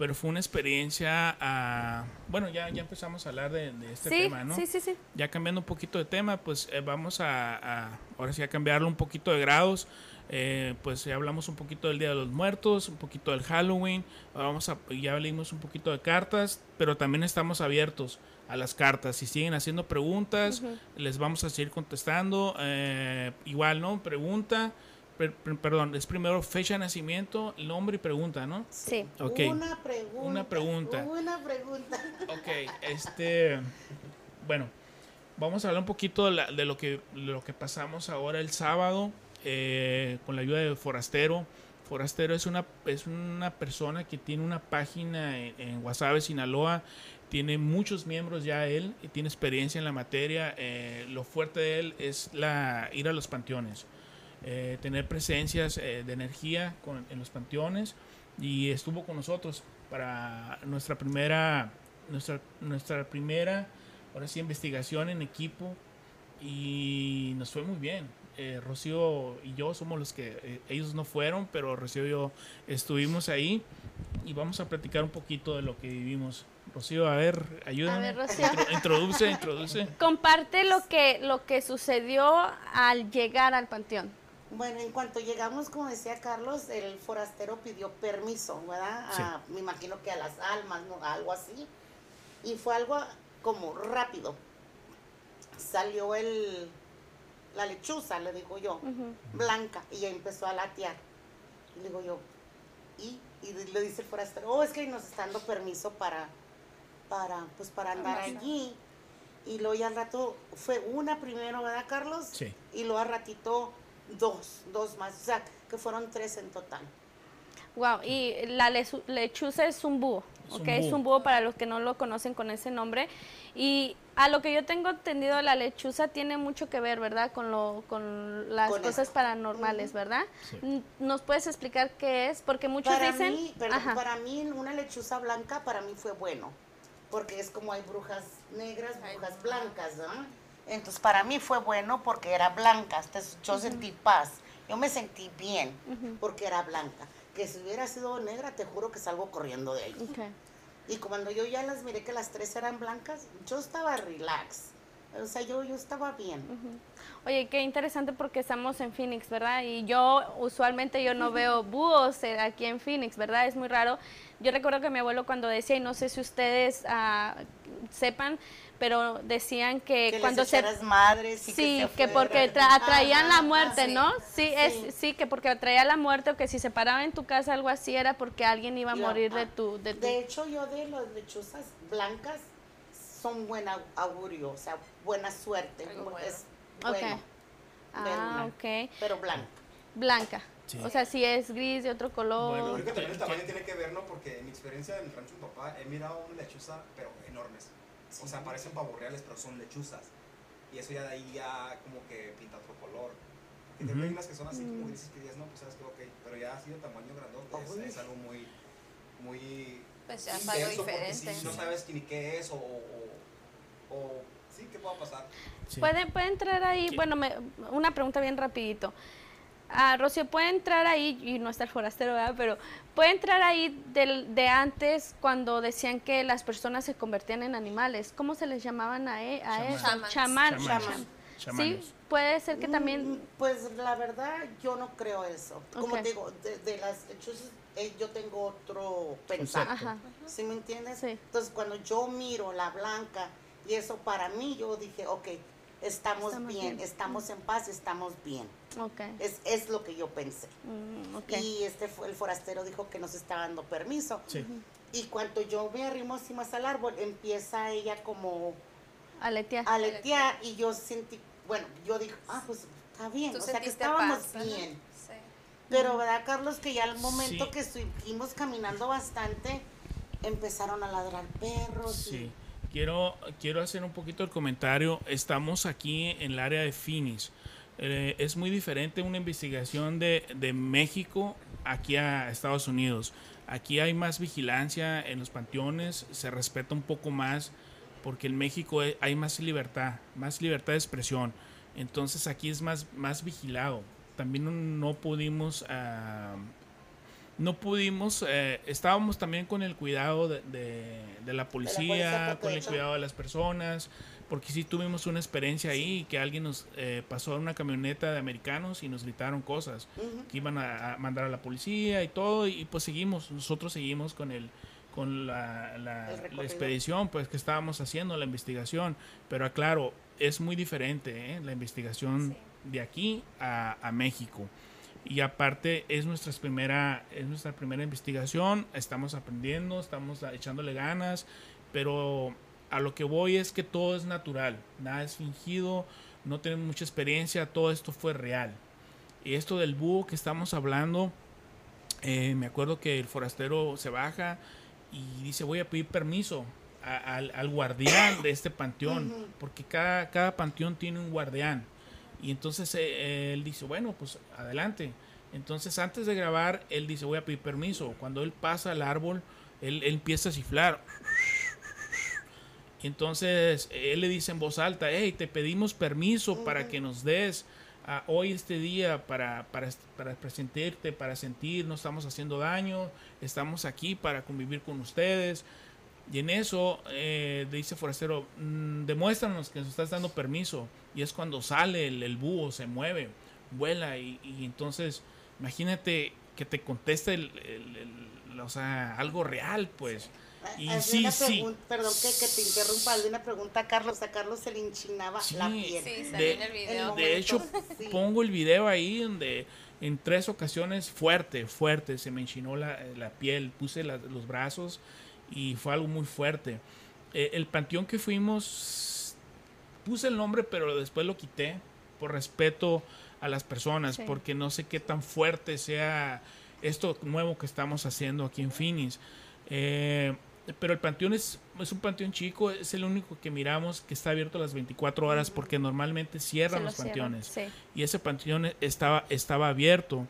pero fue una experiencia. ah, bueno, ya, ya empezamos a hablar de, de este sí, tema, ¿no? sí, sí, sí. Ya cambiando un poquito de tema, pues eh, vamos a, a- ahora sí a cambiarlo un poquito de grados. Eh, pues ya hablamos un poquito del Día de los Muertos, un poquito del Halloween, vamos a, ya leímos un poquito de cartas, pero también estamos abiertos a las cartas. Si siguen haciendo preguntas, les vamos a seguir contestando. Eh, igual, ¿no? Pregunta, per- per- perdón, es primero fecha de nacimiento, nombre y pregunta, ¿no? Sí. Ok. Una pregunta. Una pregunta. Una pregunta. [laughs] Ok, este. Bueno, vamos a hablar un poquito de, la- de lo, que, de lo que pasamos ahora el sábado eh, con la ayuda de Forastero. Forastero es una, es una persona que tiene una página en, en Guasave, Sinaloa. Tiene muchos miembros ya él y tiene experiencia en la materia. eh, lo fuerte de él es la, ir a los panteones, eh, tener presencias eh, de energía con- en los panteones y estuvo con nosotros para nuestra primera nuestra nuestra primera ahora sí investigación en equipo y nos fue muy bien Eh, Rocío y yo somos los que eh, ellos no fueron pero Rocío y yo estuvimos ahí y vamos a platicar un poquito de lo que vivimos Rocío a ver ayúdame A ver, Rocío. Intro- introduce introduce Comparte lo que, lo que sucedió al llegar al panteón. Bueno, en cuanto llegamos, como decía Carlos, el forastero pidió permiso, ¿verdad? Sí. A- me imagino que a las almas, ¿no? Algo así. Y fue algo como rápido. Salió el, la lechuza, le digo yo, blanca, y ya empezó a latear. Y le digo yo, ¿y? Y le dice el forastero, oh, es que nos está dando permiso para, para, pues para andar allí. Y luego ya al rato fue una primero, ¿verdad, Carlos? Sí. Y luego al ratito dos, dos más. O sea, que fueron tres en total. Wow, y la lechu- lechuza es un búho, Es ¿ok? un Es un búho para los que no lo conocen con ese nombre. Y a lo que yo tengo entendido, la lechuza tiene mucho que ver, ¿verdad? Con, lo, con las Con cosas esto. paranormales, ¿verdad? Sí. ¿Nos puedes explicar qué es? Porque muchos Para dicen... mí, perdón, para mí una lechuza blanca para mí fue bueno, porque es como hay brujas negras, brujas blancas, ¿verdad? Entonces para mí fue bueno porque era blanca, entonces yo sentí paz, yo me sentí bien porque era blanca. Que si hubiera sido negra, te juro que salgo corriendo de ahí. Ok. Y cuando yo ya las miré que las tres eran blancas, yo estaba relax. O sea, yo, yo estaba bien. Oye, qué interesante porque estamos en Phoenix, ¿verdad? Y yo usualmente yo no veo búhos eh, aquí en Phoenix, ¿verdad? Es muy raro. Yo recuerdo que mi abuelo cuando decía, y no sé si ustedes ah, sepan, pero decían que, Que cuando les se madres y Sí, que, porque tra- atraían la muerte, sí. ¿no? Sí, es Sí. que porque atraía la muerte o que si se paraba en tu casa algo así era porque alguien iba a morir de ah, tu de tu De hecho, yo de las lechuzas blancas son buen au- augurio, o sea, buena suerte. Bueno. Es bueno, Ah, Verla. ok. pero blanca. Blanca. Sí. O sea, si es gris de otro color. Bueno, creo que también el ¿Qué- tamaño tiene que ver, ¿no? Porque en mi experiencia en el rancho de mi papá he mirado una lechuza, pero enormes. O sea, parecen pavos reales, pero son lechuzas. Y eso ya de ahí ya como que pinta otro color. Ujú. siempre hay unas que son así Mm. como grises que dices, no, pues sabes que ok. Pero ya así de tamaño grandote es, es algo muy, muy Pues ya algo intenso porque diferente. sí, no sabes ni qué es o, o, o sí, qué pueda pasar. Sí. ¿Puede, puede entrar ahí, ¿Qué? bueno, me- una pregunta bien rapidito. Ah, Rocío, ¿puede entrar ahí, y no está el forastero, ¿verdad? Pero ¿puede entrar ahí del, de antes cuando decían que las personas se convertían en animales? ¿Cómo se les llamaban a, e- a eso? Chamán. Chamán. Sí, puede ser que Mm, también... Pues la verdad, yo no creo eso. Como Ok. te digo, de, de las eh, yo tengo otro pensar. Concepto. Ajá. ¿Sí me entiendes? Sí. Entonces, cuando yo miro la blanca, y eso para mí, yo dije, ok, estamos, Estamos bien, bien. estamos en paz, estamos bien. Ok. Es, es lo que yo pensé. Mm, ok. Y este fue, el forastero dijo que nos está dando permiso. Sí. Y cuando yo me arrimo así más al árbol, empieza ella como Aletea. a aletear y yo sentí, bueno, yo dije, ah, pues está bien, o sea que estábamos paz, bien. Sí. Pero, ¿verdad, Carlos? Que ya al momento Sí. que estuvimos caminando bastante, empezaron a ladrar perros. y- Sí. Quiero, quiero hacer un poquito el comentario. Estamos aquí en el área de Phoenix. Eh, es muy diferente una investigación de, de México aquí a Estados Unidos. Aquí hay más vigilancia en los panteones, se respeta un poco más porque en México hay más libertad, más libertad de expresión. Entonces aquí es más, más vigilado. También no, pudimos ah, no pudimos, eh, estábamos también con el cuidado de, de- de la policía, con el cuidado de las personas, porque sí tuvimos una experiencia ahí que alguien nos eh, pasó en una camioneta de americanos y nos gritaron cosas que iban a, a mandar a la policía y todo y pues seguimos, nosotros seguimos con el con la, la- expedición pues que estábamos haciendo la investigación pero aclaro es muy diferente ¿eh? la investigación de aquí a, a México y aparte es nuestra primera es nuestra primera investigación estamos aprendiendo estamos echándole ganas pero a lo que voy es que todo es natural nada es fingido no tenemos mucha experiencia todo esto fue real. Y esto del búho que estamos hablando eh, me acuerdo que el forastero se baja y dice voy a pedir permiso a- al, al guardián de este panteón porque cada, cada panteón tiene un guardián y entonces eh, él dice, bueno, pues adelante. Entonces antes de grabar, él dice, voy a pedir permiso. Cuando él pasa al árbol, él, él empieza a ciflar. Y entonces él le dice en voz alta, hey, te pedimos permiso para que nos des ah, hoy este día para, para, para presentirte, para sentir, no estamos haciendo daño, estamos aquí para convivir con ustedes. Y en eso eh, dice Forastero, "Mm, demuéstranos que nos estás dando permiso. Y es cuando sale el, el búho, se mueve, vuela. Y, y entonces, imagínate que te conteste el, el- el- o sea, algo real, pues. Y sí, una sí. Perdón que, que te interrumpa, hazle una pregunta a Carlos. A Carlos se le enchinaba Sí, la piel. Sí, De- en el video. De hecho, sí. pongo el video ahí donde en tres ocasiones fuerte, fuerte, se me enchinó la, la piel, puse la- los brazos y fue algo muy fuerte. Eh, el panteón que fuimos, puse el nombre, pero después lo quité por respeto a las personas, Sí. porque no sé qué tan fuerte sea esto nuevo que estamos haciendo aquí en Phoenix. Eh, pero el panteón es, es un panteón chico, es el único que miramos que está abierto las 24 horas porque normalmente cierran los cierran, panteones sí. y ese panteón estaba, estaba abierto.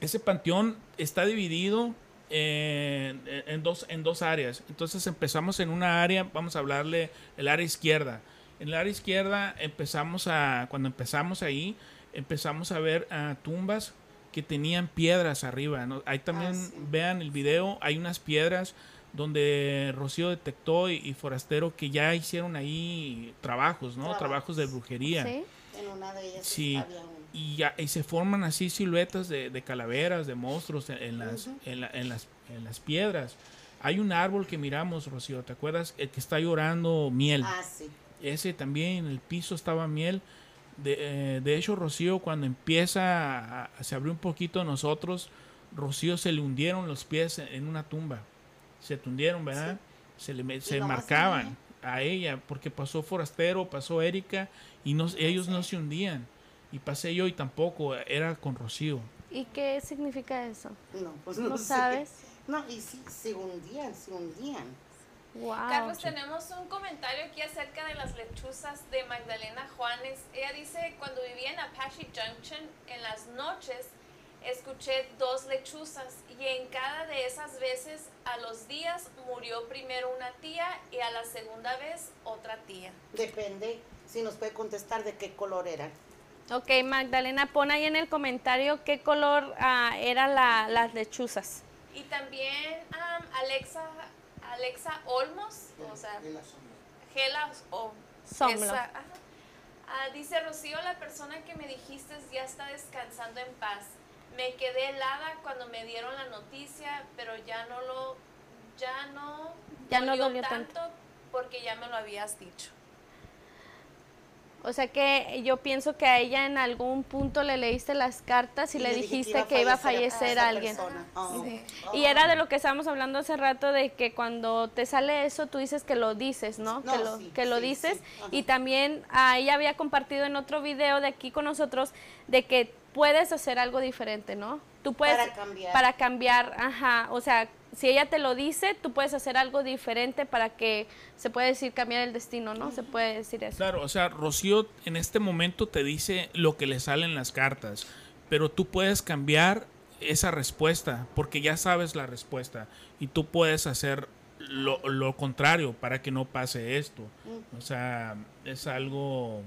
Ese panteón está dividido en, en dos, en dos áreas. Entonces empezamos en una área, vamos a hablarle el área izquierda. En el área izquierda empezamos a, cuando empezamos ahí, empezamos a ver tumbas que tenían piedras arriba. ¿no? Ahí también Ah, sí. vean el video, hay unas piedras donde Rocío detectó y, y Forastero que ya hicieron ahí trabajos, ¿no? Trabajos. Trabajos de brujería. Sí. En una de ellas Sí, había un... y, y se forman así siluetas de, de calaveras, de monstruos en, en las, en, la- en las, en las piedras. Hay un árbol que miramos, Rocío, ¿te acuerdas? El que está llorando miel. Ah, sí. Ese también, en el piso estaba miel. De, eh, de hecho, Rocío, cuando empieza a, a- se abrió un poquito a nosotros, Rocío se le hundieron los pies en, una tumba. Se hundieron, ¿verdad? Se le se marcaban a ella, porque pasó Forastero, pasó Erika, y no, ellos no se hundían. Y pasé yo y tampoco, era con Rocío. ¿Y qué significa eso? No, pues no, ¿No sé. sabes? No, y sí, se hundían, se hundían. Wow. Carlos, tenemos un comentario aquí acerca de las lechuzas de Magdalena Juanes. Ella dice, cuando vivía en Apache Junction, en las noches escuché dos lechuzas y en cada de esas veces a los días murió primero una tía y a la segunda vez otra tía. Depende si nos puede contestar de qué color eran. Ok, Magdalena, pon ahí en el comentario qué color ah, eran la- las lechuzas. Y también am, Alexa, Alexa Olmos, o sea. Gela o Somlo. Ah, dice Rocío, la persona que me dijiste ya está descansando en paz. Me quedé helada cuando me dieron la noticia, pero ya no lo, ya no, Ya no dolió tanto. porque ya me lo habías dicho. O sea que yo pienso que a ella en algún punto le leíste las cartas y, le, dijiste que iba a fallecer esa alguien. persona. Oh. Sí. Y era de lo que estábamos hablando hace rato de que cuando te sale eso tú dices que lo dices, ¿no? No, que lo, sí, que lo sí, dices. Y también ah, ella había compartido en otro video de aquí con nosotros de que puedes hacer algo diferente, ¿no? Tú puedes Para cambiar. para cambiar, ajá, o sea, si ella te lo dice, tú puedes hacer algo diferente para que se puede decir cambiar el destino, ¿no? Se puede decir eso. Claro, o sea, Rocío en este momento te dice lo que le sale en las cartas, pero tú puedes cambiar esa respuesta porque ya sabes la respuesta y tú puedes hacer lo, lo contrario para que no pase esto. O sea, es algo,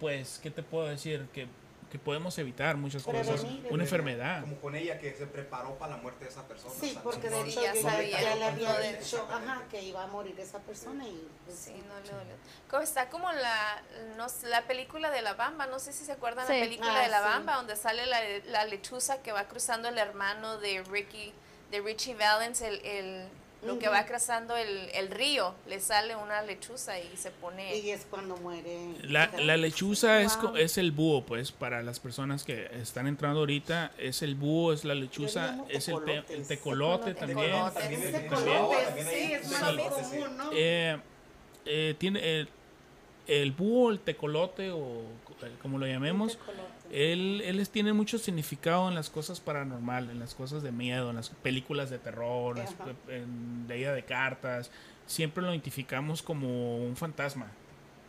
pues, ¿qué te puedo decir? Que, que podemos evitar muchas cosas. Prevenir. Una enfermedad. Como con ella que se preparó para la muerte de esa persona. Sí, o sea, porque de hecho ya sabía, ya le había dicho ajá, que iba a morir esa persona y pues, Sí, no le dolió. Como está como la, no la película de la Bamba, no sé si se acuerdan Sí. la película Ah, de la sí. Bamba, donde sale la, la lechuza que va cruzando el hermano de Ricky, de Richie Valens, el, el- lo que va cruzando el, el río, le sale una lechuza y se pone... y es cuando muere. La, la lechuza es, co- Wow. es el búho, pues, para las personas que están entrando ahorita, es el búho, es la lechuza, es el, te- el tecolote Tecolote. también. Tecolote. También Es es También. también sí, es más común, ¿no? Eh, eh, tiene el, el búho, el tecolote o eh, como lo llamemos, él, él tiene mucho significado en las cosas paranormal, en las cosas de miedo, en las películas de terror, en las en leída de cartas. Siempre lo identificamos como un fantasma,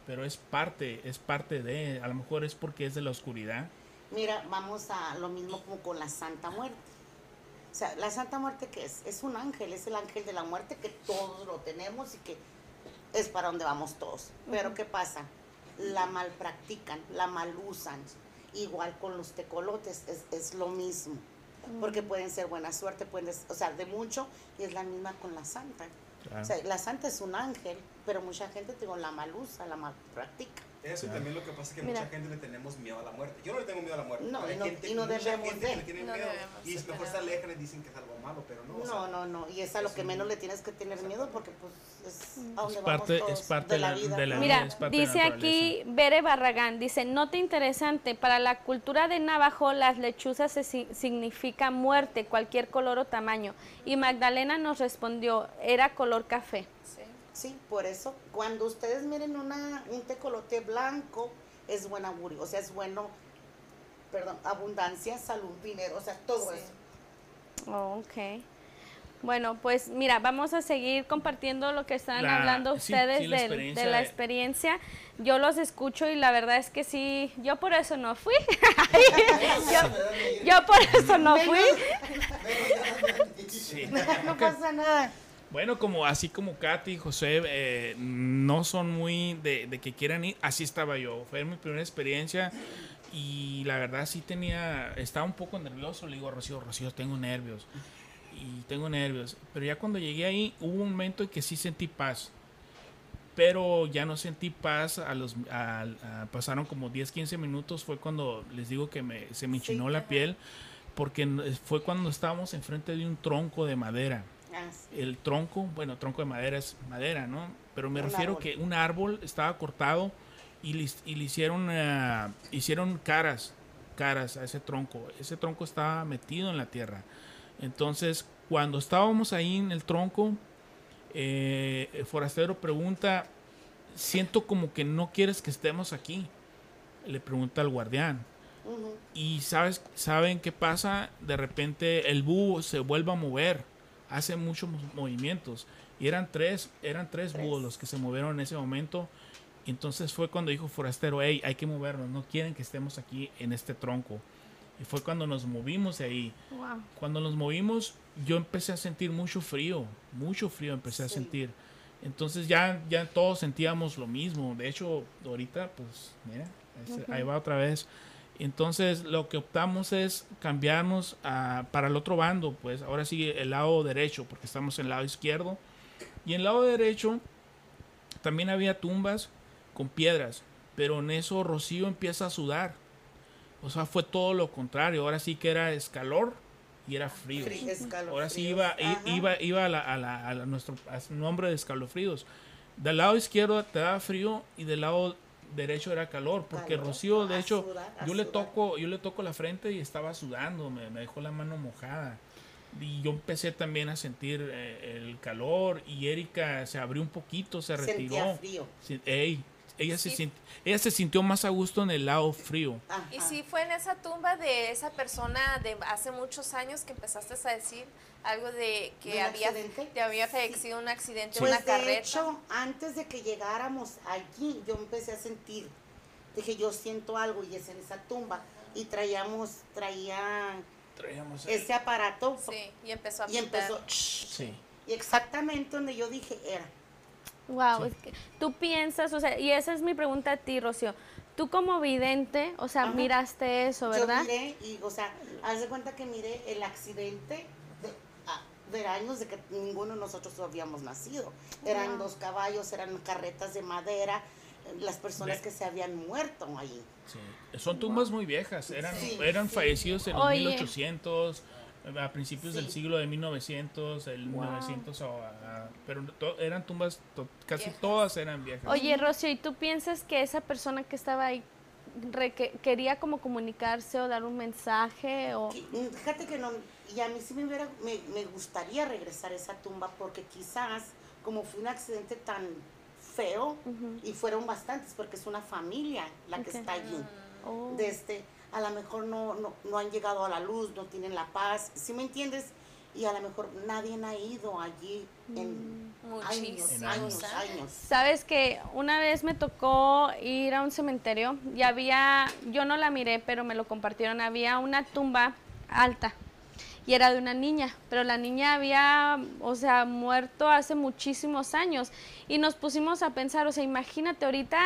pero es parte, es parte de, a lo mejor es porque es de la oscuridad. Mira, vamos a lo mismo como con la Santa Muerte. O sea, la Santa Muerte que es? Es un ángel, es el ángel de la muerte que todos lo tenemos y que es para donde vamos todos. Pero ¿qué pasa? La mal practican, la mal usan. Igual con los tecolotes, es, es lo mismo. Porque pueden ser buena suerte, pueden, o sea, de mucho, y es la misma con la santa. Claro. O sea, la santa es un ángel, pero mucha gente digo, la mal usa, la mal practica. Eso y también lo que pasa es que Mira. mucha gente le tenemos miedo a la muerte. Yo no le tengo miedo a la muerte. No, pero y no- hay gente- y no mucha debemos gente de. que le tiene No miedo debemos y mejor se alejan y dicen que es algo malo, pero no. o sea, No, no, no. Y es a lo es que un- menos le tienes que tener miedo porque pues es a donde Es parte, vamos es parte de la, de la vida. Mira, es parte de la dice aquí Bere Barragán, dice, nota interesante, para la cultura de Navajo las lechuzas se si- significa muerte, cualquier color o tamaño. Y Magdalena nos respondió, era color café. Sí. Por eso, cuando ustedes miren una, un tecolote blanco, es buen augurio, o sea, es bueno, perdón, abundancia, salud, dinero, o sea, todo Sí. eso. Oh, ok. Bueno, pues mira, vamos a seguir compartiendo lo que están La- hablando ustedes sí, la del- experiencia de la experiencia. Yo los escucho y la verdad es que sí, yo por eso no fui. [laughs] [laughs] yo, yo por eso no fui. [laughs] Sí. No pasa nada. Bueno, como así como Katy y José eh, no son muy de, de que quieran ir, así estaba yo. Fue mi primera experiencia y la verdad sí tenía, estaba un poco nervioso. Le digo a Rocío, Rocío, tengo nervios. Y tengo nervios. Pero ya cuando llegué ahí hubo un momento en que sí sentí paz. Pero ya no sentí paz. A los, a- a- pasaron como 10, 15 minutos. Fue cuando les digo que me, se me Sí, enchinó la ajá. piel. Porque fue cuando estábamos enfrente de un tronco de madera Ah, sí. el tronco, bueno, tronco de madera es madera, ¿no? Pero me Un refiero árbol. que un árbol estaba cortado y le, y le hicieron, eh, hicieron caras, caras a ese tronco. Ese tronco estaba metido en la tierra. Entonces, cuando estábamos ahí en el tronco, eh, el forastero pregunta, siento como que no quieres que estemos aquí. Le pregunta al guardián. Y sabes, ¿saben qué pasa? De repente el búho se vuelve a mover, hace muchos mo- movimientos. Y eran tres, eran tres, Tres. búhos los que se movieron en ese momento. Entonces fue cuando dijo Forastero, hey, hay que movernos, no quieren que estemos aquí en este tronco. Y fue cuando nos movimos de ahí. Wow. Cuando nos movimos, yo empecé a sentir mucho frío, mucho frío empecé a sentir. Entonces ya, ya todos sentíamos lo mismo. De hecho, ahorita, pues, mira, ahí va otra vez. Entonces, lo que optamos es cambiarnos a- para el otro bando, pues ahora sí el lado derecho, porque estamos en el lado izquierdo. Y en el lado derecho también había tumbas con piedras, pero en eso Rocío empieza a sudar. O sea, fue todo lo contrario. Ahora sí que era escalor y era frío. Escalofríos. Ahora sí iba, Ajá. iba, iba a, la, a, la- a la- nuestro a nombre de escalofríos. Del lado izquierdo te daba frío y del lado derecho era calor. Porque Calor. Rocío, de hecho, sudar, yo le sudar. toco, yo le toco la frente y estaba sudando, me, me dejó la mano mojada. Y yo empecé también a sentir eh, el calor y Erika se abrió un poquito, se retiró. Sentía frío. Sí, ey, ella, se Sí. sint- ella se sintió más a gusto en el lado frío. Ajá. Y si fue en esa tumba de esa persona de hace muchos años que empezaste a decir algo de que ¿Del había, accidente? te había Sí. fallecido un accidente, Pues una de carreta. hecho, antes de que llegáramos allí, yo empecé a sentir, dije, yo siento algo y es en esa tumba. Y traíamos, traía Traíamos ese aparato sí, y empezó a y empezó, Sí. y exactamente donde yo dije era. Wow, Sí. es que tú piensas, o sea, y esa es mi pregunta a ti, Rocío. Tú como vidente, o sea, Ajá. miraste eso, ¿verdad? Yo miré y, o sea, haz de cuenta que miré el accidente de, ah, de años de que ninguno de nosotros habíamos nacido. Eran Wow. los caballos, eran carretas de madera, las personas que se habían muerto allí. Sí. Son tumbas muy viejas, eran, Sí, eran sí. fallecidos en los Oye. 1800, a principios del siglo de 1900, el Wow. 1900, o a- pero to- eran tumbas, to- casi Viejas. todas eran viejas. Oye, Rocío, ¿y tú piensas que esa persona que estaba ahí re- que- quería como comunicarse o dar un mensaje o Fíjate que no, y a mí sí me, hubiera, me, me gustaría regresar a esa tumba porque quizás como fue un accidente tan feo y fueron bastantes porque es una familia la que está allí. Oh. de este, a lo mejor no, no, no han llegado a la luz, no tienen la paz, ¿sí me entiendes? Y a lo mejor nadie ha ido allí en Mm, años, Muchísimos años, años. años. Sabes que una vez me tocó ir a un cementerio y había, yo no la miré, pero me lo compartieron, había una tumba alta y era de una niña, pero la niña había, o sea, muerto hace muchísimos años y nos pusimos a pensar, o sea, imagínate ahorita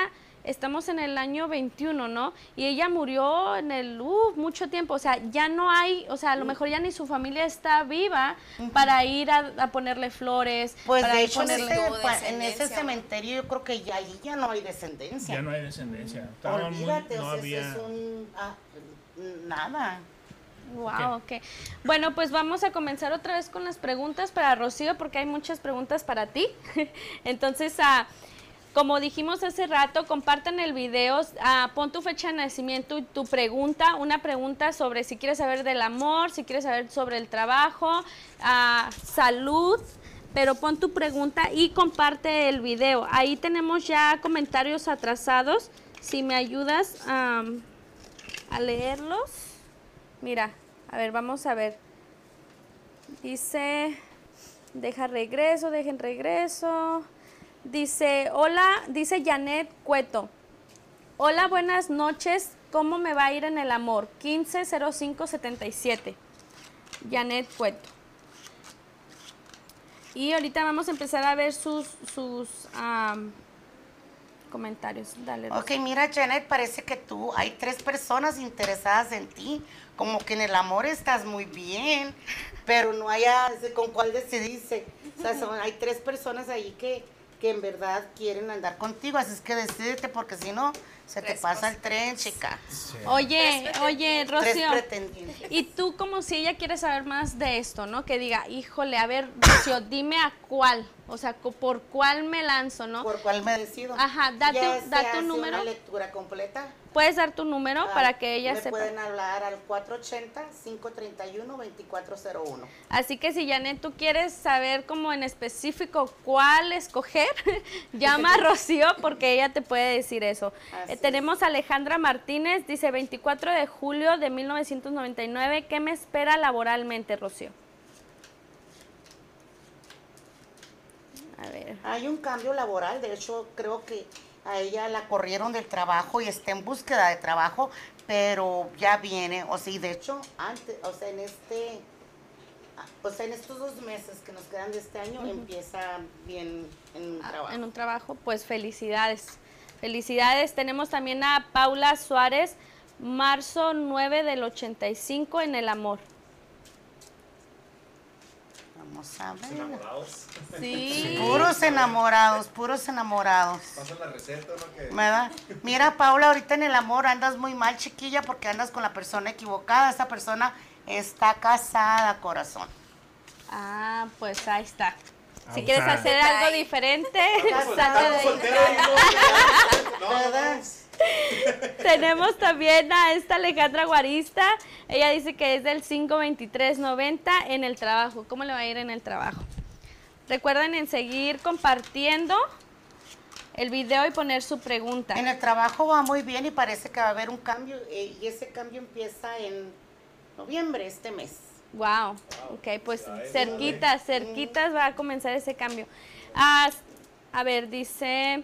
estamos en el año 21, ¿no? Y ella murió en el, uh, mucho tiempo, o sea, ya no hay, o sea, a lo mejor ya ni su familia está viva para ir a, a ponerle flores, Pues para de hecho, en ponerle... ese, tuvo pa- en ese cementerio yo creo que ya allí ya no hay descendencia. Ya no hay descendencia. Estaba muy- Olvídate, no o sea, eso había. es un... ah, nada. Wow, ok. Bueno, pues vamos a comenzar otra vez con las preguntas para Rocío, porque hay muchas preguntas para ti. [laughs] Entonces, ah, como dijimos hace rato, compartan el video, ah, pon tu fecha de nacimiento y tu pregunta, una pregunta sobre si quieres saber del amor, si quieres saber sobre el trabajo, ah, salud, pero pon tu pregunta y comparte el video. Ahí tenemos ya comentarios atrasados. Si me ayudas a leerlos. Mira, a ver, vamos a ver. Dice, deja regreso, dejen regreso. Dice, hola, dice Janet Cueto. Hola, buenas noches. ¿Cómo me va a ir en el amor? 150577. Janet Cueto. Y ahorita vamos a empezar a ver sus, sus comentarios. Dale. Rosa. Ok, mira, Janet, parece que tú, hay tres personas interesadas en ti, como que en el amor estás muy bien, pero no haya con cuál decidirse. O sea, hay tres personas ahí que, que en verdad quieren andar contigo, así es que decídete porque si no, se te pasa el tren, chica. Oye, oye, Rocío. Y tú como si ella quiere saber más de esto, ¿no? Que diga, híjole, a ver, Rocío, dime a cuál, o sea, por cuál me lanzo, ¿no? ¿Por cuál me decido? Ajá, date- Ya número. Una lectura completa. Puedes dar tu número Ah, para que ella me sepa. pueden hablar al 480-531-2401. Así que si Janet, tú quieres saber como en específico cuál escoger, [laughs] llama a Rocío porque ella te puede decir eso. Eh, tenemos a Alejandra Martínez, dice 24 de julio de 1999, ¿qué me espera laboralmente, Rocío? A ver. Hay un cambio laboral, de hecho creo que a ella la corrieron del trabajo y está en búsqueda de trabajo, pero ya viene, o sea, y de hecho antes, o sea, en este, o sea, en estos dos meses que nos quedan de este año empieza bien en Ah, trabajo. en un trabajo, pues felicidades. Felicidades. Tenemos también a Paula Suárez, marzo 9 del 85 en el amor. Vamos a ver. Enamorados. Sí. Puros enamorados, puros enamorados. Pasan la receta, ¿no? Que ¿Verdad? Mira, Paula, ahorita en el amor andas muy mal, chiquilla, porque andas con la persona equivocada. Esa persona está casada, corazón. Ah, pues ahí está. Si quieres hacer algo diferente, de ahí. solteros [laughs] y no- no, no, ¿Verdad? [laughs] Tenemos también a esta Alejandra Guarista. Ella dice que es del 52390 en el trabajo. ¿Cómo le va a ir en el trabajo? Recuerden en seguir compartiendo el video y poner su pregunta. En el trabajo va muy bien y parece que va a haber un cambio eh, y ese cambio empieza en noviembre, este mes. Wow, ok, pues eso cerquitas, cerquitas va a comenzar ese cambio. Ah, a ver, dice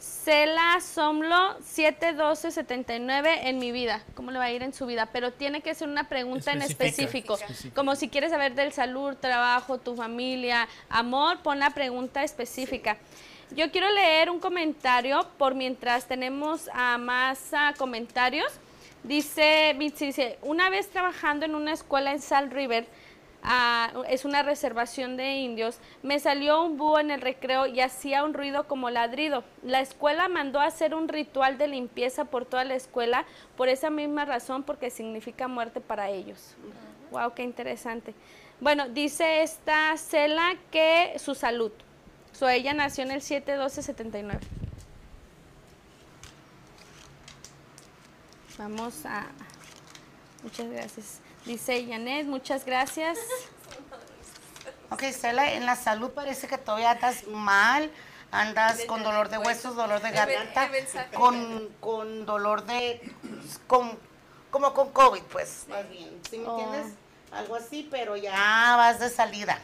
Cela Somlo 71279 en mi vida. ¿Cómo le va a ir en su vida? Pero tiene que ser una pregunta en Específica. específico. Como si quieres saber del salud, trabajo, tu familia, amor, pon la pregunta específica. Yo quiero leer un comentario por mientras tenemos ah, más comentarios. Dice, dice, una vez trabajando en una escuela en Salt River, ah, es una reservación de indios, me salió un búho en el recreo y hacía un ruido como ladrido. La escuela mandó a hacer un ritual de limpieza por toda la escuela por esa misma razón, porque significa muerte para ellos. Wow, qué interesante. Bueno, dice esta Cela que su salud. So, ella nació en el 7-12-79. Vamos a... Muchas gracias. Dice Janet, muchas gracias. Ok, Cela, en la salud parece que todavía andas mal, andas con dolor de huesos, dolor de garganta, con, con dolor de, con, como con COVID, pues, más bien, ¿sí me Oh. entiendes? Algo así, pero ya vas de salida.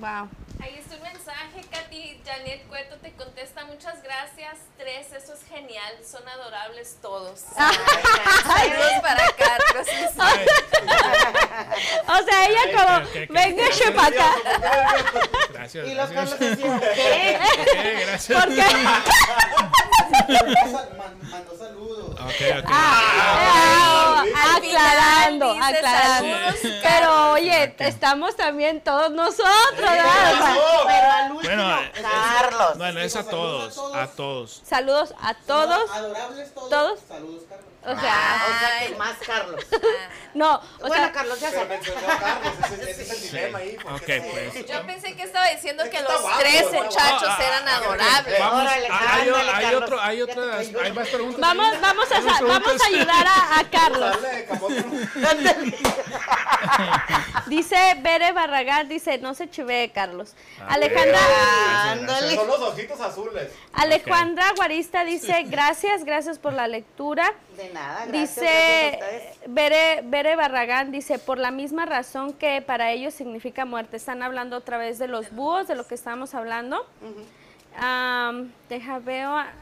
Wow. Ahí está un mensaje, Katy. Janet Cueto te contesta, muchas gracias. Tres, eso es genial. Son adorables todos. Ah. Saludos para Carlos. Ay, [laughs] O sea, ella Ay, como, qué- qué- qué- venga, qué- para acá. Gracias. Y los gracias. Carlos [laughs] decían, ¿qué? Ok, gracias. ¿Por qué? [laughs] Man- Mandó saludos. Ok, ok. Ah, Al final aclarando, dice aclarando. saludos, Pero oye, estamos también todos nosotros, ¿verdad? Pero al último, Bueno, Carlos. Bueno, es a Saludos a todos, todos. a todos. Saludos a todos. Adorables todos. ¿Todos? Saludos, Carlos. O Ah, sea, o sea que más Carlos. [laughs] no, o bueno, sea, Carlos ya sabe. a Carlos, ese, [laughs] ese es el dilema ahí. pues. Yo pensé que estaba diciendo Es que los guapo, tres muchachos guapo. eran Ah, ah, adorables. Vamos, Órale, hay, ándale, hay Carlos. otro, hay otras, hay más preguntas. vamos, ahí? vamos a, vamos a ayudar a, a Carlos. [laughs] Dice Bere Barragán, dice, no se chivee, Carlos. Ah, Alejandra, Ándale. Son los ojitos azules. Alejandra Guarista dice, gracias, gracias por la lectura. De nada, gracias. Dice gracias a. Bere, Bere Barragán, dice, por la misma razón que para ellos significa muerte. Están hablando otra vez de los búhos, de lo que estábamos hablando. Am, deja, veo a-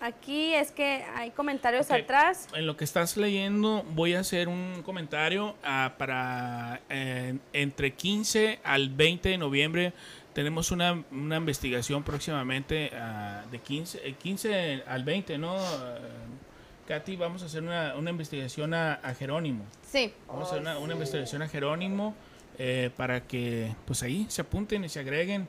aquí, es que hay comentarios Ok. atrás. En lo que estás leyendo, voy a hacer un comentario ah, para eh, entre 15 al 20 de noviembre. Tenemos una, una investigación próximamente ah, de 15, eh, 15 al 20, ¿no? Katy, vamos a hacer una, una investigación a, a Jerónimo. Sí, Vamos a hacer una, una investigación a Jerónimo eh, para que pues ahí se apunten y se agreguen.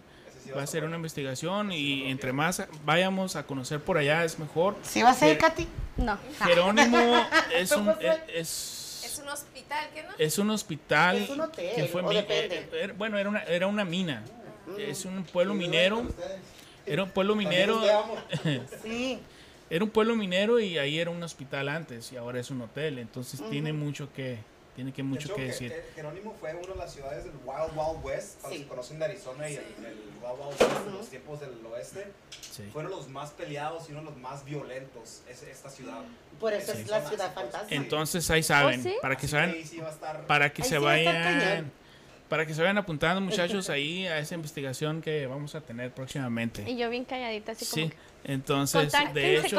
Va a ser una investigación y entre más vayamos a conocer por allá es mejor. ¿Sí vas a ir, Katy? no. Jerónimo [laughs] es un, ¿Cómo fue? es, Es un hospital, ¿qué no? es un hospital Es un hotel, que fue o depende. eh, era- bueno era una era una mina es un pueblo minero era un pueblo minero. [laughs] Sí. Era un pueblo minero y ahí era un hospital antes y ahora es un hotel entonces tiene mucho que tiene que De mucho hecho, que que- decir que Jerónimo fue una de las ciudades del Wild Wild West, cuando Sí. se conocen de Arizona y el, el Wild Wild West en los tiempos del oeste. Sí. Fueron los más peleados y uno de los más violentos, es, esta ciudad. Por eso Sí. es la ciudad fantástica. entonces ahí saben ¿Oh, sí? para que saben sí estar. para que se sí vayan para que se vayan apuntando muchachos [laughs] ahí a esa investigación que vamos a tener próximamente Y yo bien calladita, así como sí que, entonces de hecho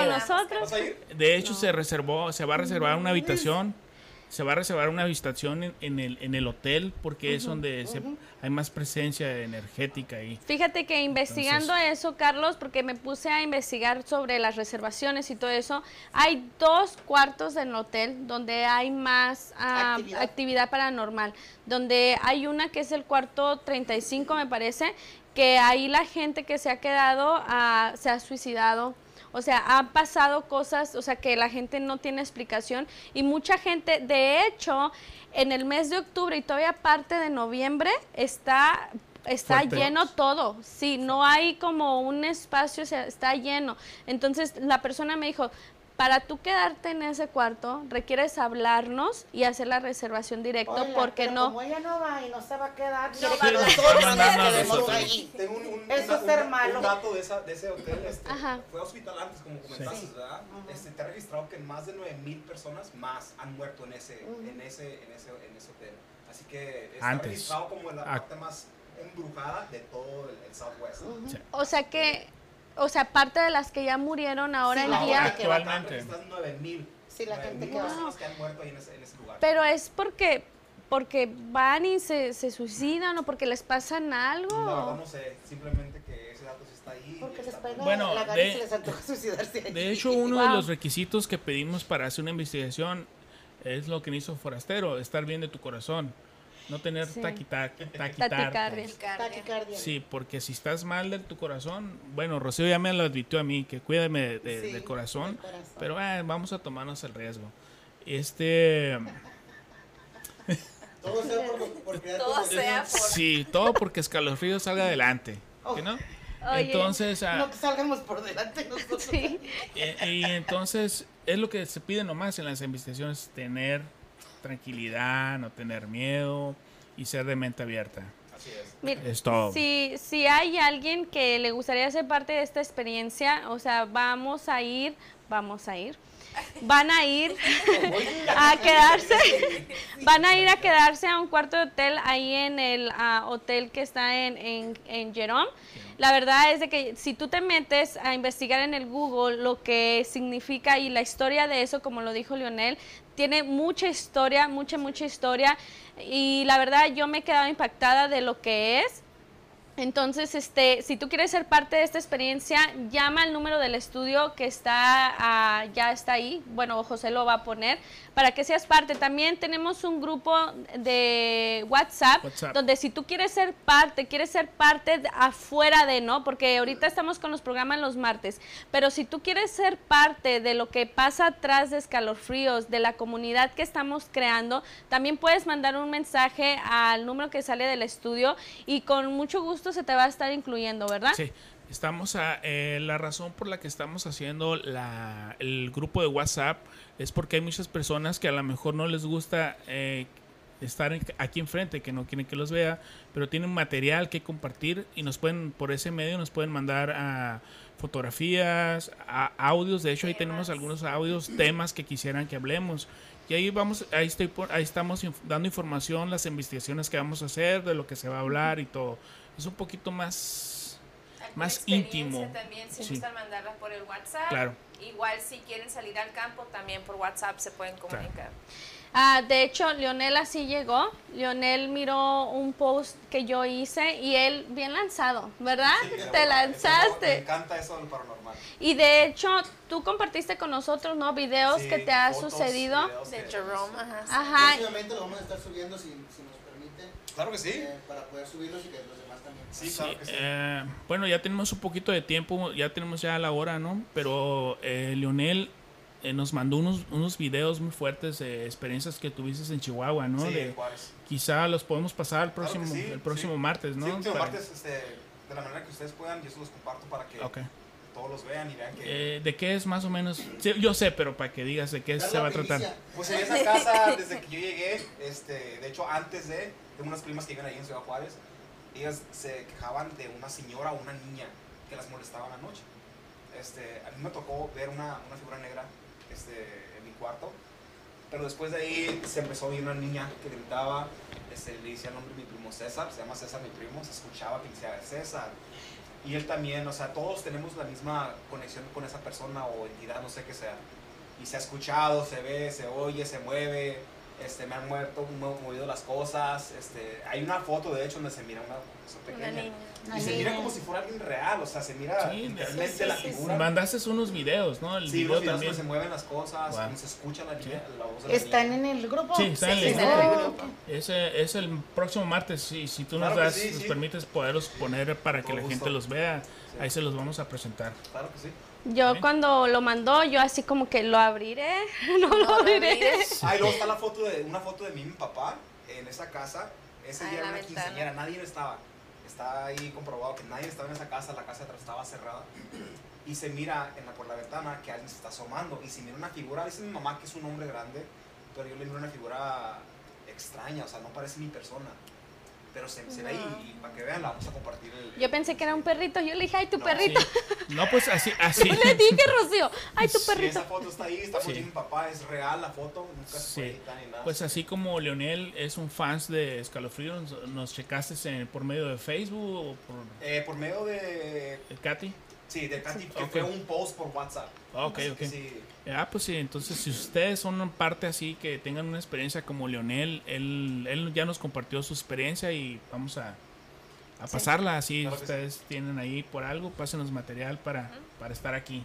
de hecho se reservó se va a reservar una habitación se va a reservar una habitación en, en el en el hotel porque es donde se- hay más presencia energética ahí. Fíjate que investigando eso, Carlos, porque me puse a investigar sobre las reservaciones y todo eso, hay dos cuartos en el hotel donde hay más ah, Actividad. actividad. paranormal, donde hay una que es el cuarto 35, me parece, que ahí la gente que se ha quedado ah, se ha suicidado. O sea, han pasado cosas, o sea, que la gente no tiene explicación y mucha gente, de hecho, en el mes de octubre y todavía parte de noviembre está está Fuerte. lleno todo. Sí, no hay como un espacio, o sea, está lleno. Entonces, la persona me dijo, para tú quedarte en ese cuarto, requieres hablarnos y hacer la reservación directo Oiga, porque pero no Como ella no va y no se va a quedar, No no, nosotros no, nos quedemos nosotros. ahí. Tengo un, un, Eso una- es ser malo. un dato de, esa, de ese hotel. Este, Ajá. Fue hospital antes, como comentaste, ¿verdad? Este, te ha registrado que más de 9000 personas más han muerto en ese, en ese, en ese, en ese hotel. Así que está Antes. registrado como la Ah. parte más embrujada de todo el, el Southwest. O sea que, o sea, parte de las que ya murieron ahora Sí, en día, Actualmente. Están 9000. Sí, la gente 9000 que va. que han muerto ahí en ese, en ese lugar. pero es porque porque van y se, se suicidan o porque les pasan algo. no sé, simplemente que ese dato sí está ahí. Porque les está- Bueno, la gana de- y se les antoja suicidarse ahí. De hecho, uno de los requisitos que pedimos para hacer una investigación es lo que hizo Forastero, estar bien de tu corazón, no tener Sí. taquita- Taquicardia. taquicardia. Taquicardia. Sí, porque si estás mal de tu corazón, bueno, Rocío ya me lo advirtió a mí, que cuídame de, de- Sí, del corazón, del corazón. pero eh, vamos a tomarnos el riesgo. Este, Todo sea por, por Todo sea por... sí, todo porque escalofrío salga adelante, ¿sí no? Oye. Entonces, ah, No que salgamos por delante nosotros. Sí. Y, y entonces es lo que se pide nomás en las investigaciones, tener tranquilidad, no tener miedo y ser de mente abierta. Así es. Mira, Es todo. Si, si hay alguien que le gustaría ser parte de esta experiencia, o sea, vamos a ir, vamos a ir, van a ir a quedarse, van a ir a quedarse a un cuarto de hotel ahí en el ah, hotel que está en, en, en Jerome. La verdad es de que si tú te metes a investigar en el Google lo que significa y la historia de eso, como lo dijo Lionel, tiene mucha historia, mucha, mucha historia. Y la verdad yo me he quedado impactada de lo que es. Entonces, este, si tú quieres ser parte de esta experiencia, llama al número del estudio que está, ah, ya está ahí. Bueno, José lo va a poner para que seas parte. También tenemos un grupo de WhatsApp, WhatsApp. donde si tú quieres ser parte, quieres ser parte de- afuera de, ¿no? Porque ahorita estamos con los programas los martes, pero si tú quieres ser parte de lo que pasa atrás de escalofríos, de la comunidad que estamos creando, también puedes mandar un mensaje al número que sale del estudio y con mucho gusto se te va a estar incluyendo, ¿verdad? Sí, estamos a, eh, la razón por la que estamos haciendo la, el grupo de WhatsApp es porque hay muchas personas que a lo mejor no les gusta eh, estar aquí enfrente, que no quieren que los vea, pero tienen material que compartir y nos pueden, por ese medio, nos pueden mandar a fotografías, a audios. De hecho, ahí tenemos algunos audios, temas que quisieran que hablemos. Y ahí vamos, ahí estoy, ahí estamos dando información, las investigaciones que vamos a hacer, de lo que se va a hablar y todo. Es un poquito más ¿Alguna más íntimo. También si Sí. gustan mandarla por el WhatsApp. Claro. Igual si quieren salir al campo, también por WhatsApp se pueden comunicar. Ah, de hecho, Leonel así llegó. Leonel miró un post que yo hice y él bien lanzado, ¿verdad? Sí, [laughs] Te eso- Me lanzaste. encanta eso del paranormal. Y de hecho, tú compartiste con nosotros, ¿no? Videos Sí, que te ha fotos, sucedido. De Jerome, ajá. sí. Ajá. Próximamente lo vamos a estar subiendo si, si nos permite, Claro que sí. eh, para poder subirlos y que los también. Sí, Sí, claro que sí. eh, bueno, ya tenemos un poquito de tiempo, ya tenemos ya la hora, ¿no? Pero eh, Leonel eh, nos mandó unos, unos videos muy fuertes de experiencias que tuviste en Chihuahua, ¿no? Sí, de, Juárez. quizá los podemos pasar el Claro próximo, sí, el próximo sí. martes, ¿no? Sí, el próximo Para- martes, este, de la manera que ustedes puedan, yo se los comparto para que Ok. todos los vean y vean que... Eh, ¿De qué es más o menos? Sí, yo sé, pero para que digas de qué se va a tratar. Pues en esa [laughs] casa, desde que yo llegué, este, de hecho antes de, tengo unas primas que viven ahí en Ciudad Juárez, ellas se quejaban de una señora o una niña que las molestaba la noche. Este, a mí me tocó ver una, una figura negra este, en mi cuarto, pero después de ahí se empezó a oír una niña que gritaba, este, le decía el nombre de mi primo César, se llama César mi primo, se escuchaba que decía César. Y él también, o sea, todos tenemos la misma conexión con esa persona o entidad, no sé qué sea y se ha escuchado, se ve, se oye, se mueve, este, me han muerto, mo- movido las cosas, este, hay una foto de hecho donde se mira una cosa Una pequeña niña. y se mira como si fuera alguien real, o sea, se mira Sí, literalmente sí, sí, la sí, sí. figura. Mandaste unos videos, ¿no? El Sí, video los videos también. donde se mueven las cosas, Wow. donde se escucha la, Sí. niña, la voz de la ¿Están niña. en el grupo? Sí, está en Sí, el está en el grupo. Ese es el próximo martes, sí, si tú nos Claro que das, sí, nos sí. permites poderlos poner para que la gusto. gente los vea, Sí. ahí se los vamos a presentar. Claro que sí. Yo cuando lo mandó, yo así como que lo abriré, [laughs] no lo No lo abriré. Ah, y luego está la foto de, una foto de mí y mi papá en esa casa. Ese Ah, día era una ventana. quinceañera, nadie estaba. Está ahí comprobado que nadie estaba en esa casa, la casa de atrás estaba cerrada. Y se mira en la, por la ventana que alguien se está asomando. Y se mira una figura, dice mi mamá que es un hombre grande, pero yo le miro una figura extraña, o sea, no parece mi persona. Pero se, se ve ahí y para que vean la vamos a compartir el... Yo pensé que era un perrito, yo le dije, ay, tu No, perrito. Sí. No, pues así, así. [laughs] Le dije, Rocío, ay, tu Sí, perrito. esa foto está ahí, estamos Sí. mi papá, es real la foto, nunca se Sí. puede editar ni nada. Pues así como Leonel es un fan de Escalofrío, nos, nos checaste en- por medio de Facebook o por Eh, por medio de Katy. Sí, de Katy, que fue un post por WhatsApp. Ah, ok, Así ok. sí, Ah, pues sí, entonces si ustedes son parte así, que tengan una experiencia como Leonel, él, él ya nos compartió su experiencia y vamos a, a pasarla así. Claro sí. ustedes tienen ahí por algo, pásenos material para, para estar aquí.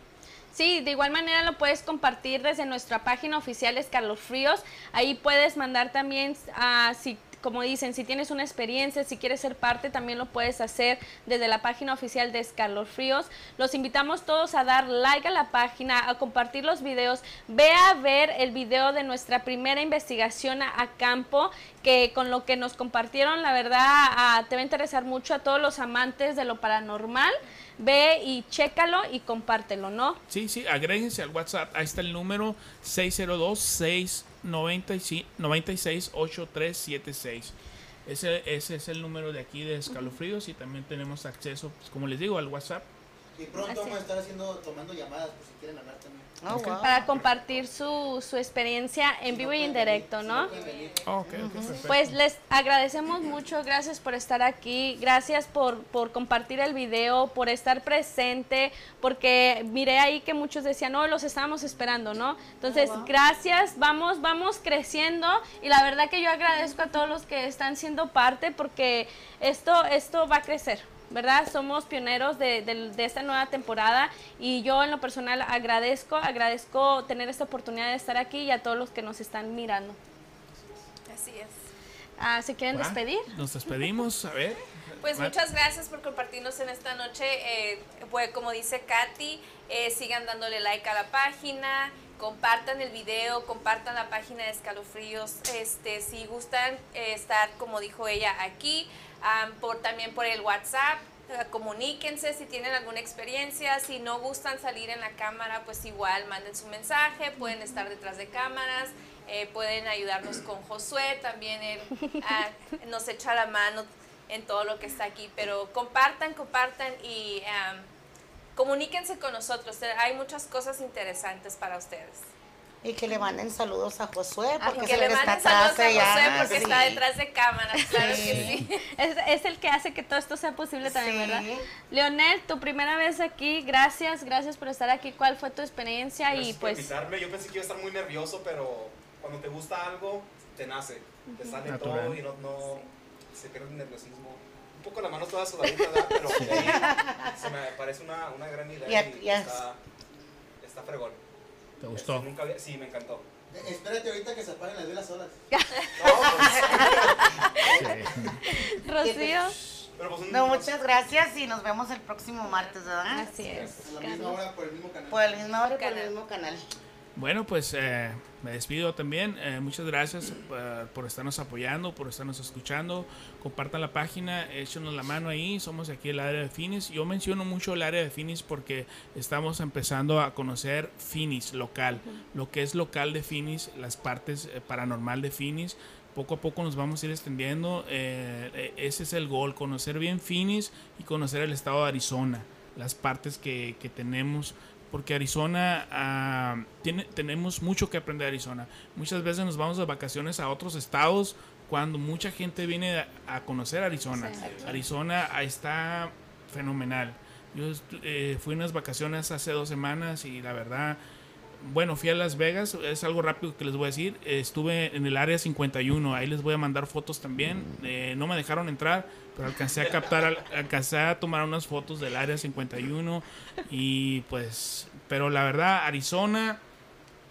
Sí, de igual manera lo puedes compartir desde nuestra página oficial Escalofríos. Ahí puedes mandar también, ah, si, como dicen, si tienes una experiencia, si quieres ser parte, también lo puedes hacer desde la página oficial de Escalofríos. Los invitamos todos a dar like a la página, a compartir los videos. Ve a ver el video de nuestra primera investigación a, campo, que con lo que nos compartieron, la verdad, te va a interesar mucho a todos los amantes de lo paranormal. Ve y chécalo y compártelo, ¿no? Sí, sí, agréguense al WhatsApp. Ahí está el número 602-696-8376. Ese, ese es el número de aquí de Escalofríos y también tenemos acceso, pues, como les digo, al WhatsApp. Y pronto Así vamos a es. estar haciendo, tomando llamadas por si quieren hablar también. Oh, wow. para compartir su, su experiencia en vivo y en directo, ¿no? Ah. Pues les agradecemos mucho, gracias por estar aquí, gracias por, por compartir el video, por estar presente, porque miré ahí que muchos decían, no, los estábamos esperando, ¿no? Entonces, gracias, vamos, vamos creciendo y la verdad que yo agradezco a todos los que están siendo parte porque esto, esto va a crecer. ¿Verdad? Somos pioneros de, de- de esta nueva temporada y yo en lo personal agradezco, agradezco tener esta oportunidad de estar aquí y a todos los que nos están mirando. Así es. Ah, ¿Se quieren despedir? Nos despedimos, a ver. Pues muchas gracias por compartirnos en esta noche. Eh, pues como dice Katy, eh, sigan dándole like a la página, compartan el video, compartan la página de Escalofríos. Este, si gustan eh, estar, como dijo ella, aquí, am, por, también por el WhatsApp. Comuníquense si tienen alguna experiencia, si no gustan salir en la cámara, pues igual manden su mensaje, pueden estar detrás de cámaras, eh, pueden ayudarnos con Josué, también él [laughs] ah, nos echa la mano en todo lo que está aquí, pero compartan, compartan y am, comuníquense con nosotros. Hay muchas cosas interesantes para ustedes. Y que le manden saludos a Josué, Ah, porque que le manden saludos a. Josué porque sí. está detrás de cámaras, claro que sí. [laughs] Es, es el que hace que todo esto sea posible también, Sí. ¿verdad? Leonel, tu primera vez aquí, gracias, gracias por estar aquí. ¿Cuál fue tu experiencia? Gracias y por pues, invitarme. Yo pensé que iba a estar muy nervioso, pero cuando te gusta algo, te nace. Te sale Natural. todo y no, no se pierde el nerviosismo. Un poco la mano toda sudadita, ¿verdad? pero ahí se me parece una, una gran idea y ya- está, está fregón. ¿Te gustó? nunca había- sí, me encantó. Eh, Espérate ahorita que se apaguen las velas solas. No, pues, [laughs] Sí. Rocío, pero pues No, muchas gracias y nos vemos el próximo martes, ¿verdad? así es. A la misma hora por el mismo canal. Por el mismo hora por el Canal. mismo canal. Bueno, pues eh, me despido también. Eh, muchas gracias eh, por estarnos apoyando, por estarnos escuchando. Compartan la página, échenos la mano ahí. Somos aquí el área de Finis. Yo menciono mucho el área de Finis porque estamos empezando a conocer Finis local, lo que es local de Finis, las partes eh, paranormal de Finis. Poco a poco nos vamos a ir extendiendo. eh, eh, ese es el gol, conocer bien Finis y conocer el estado de Arizona, las partes que, que tenemos porque Arizona ah, tiene, tenemos mucho que aprender de Arizona. Muchas veces nos vamos de vacaciones a otros estados cuando mucha gente viene a, conocer Arizona. Arizona está fenomenal. Yo eh, fui unas vacaciones hace dos semanas y la verdad, bueno, fui a Las Vegas, es algo rápido que les voy a decir. Estuve en el área 51, ahí les voy a mandar fotos también. Eh, no me dejaron entrar, pero alcancé a captar, al- alcancé a tomar unas fotos del área 51 y pues, pero la verdad, Arizona,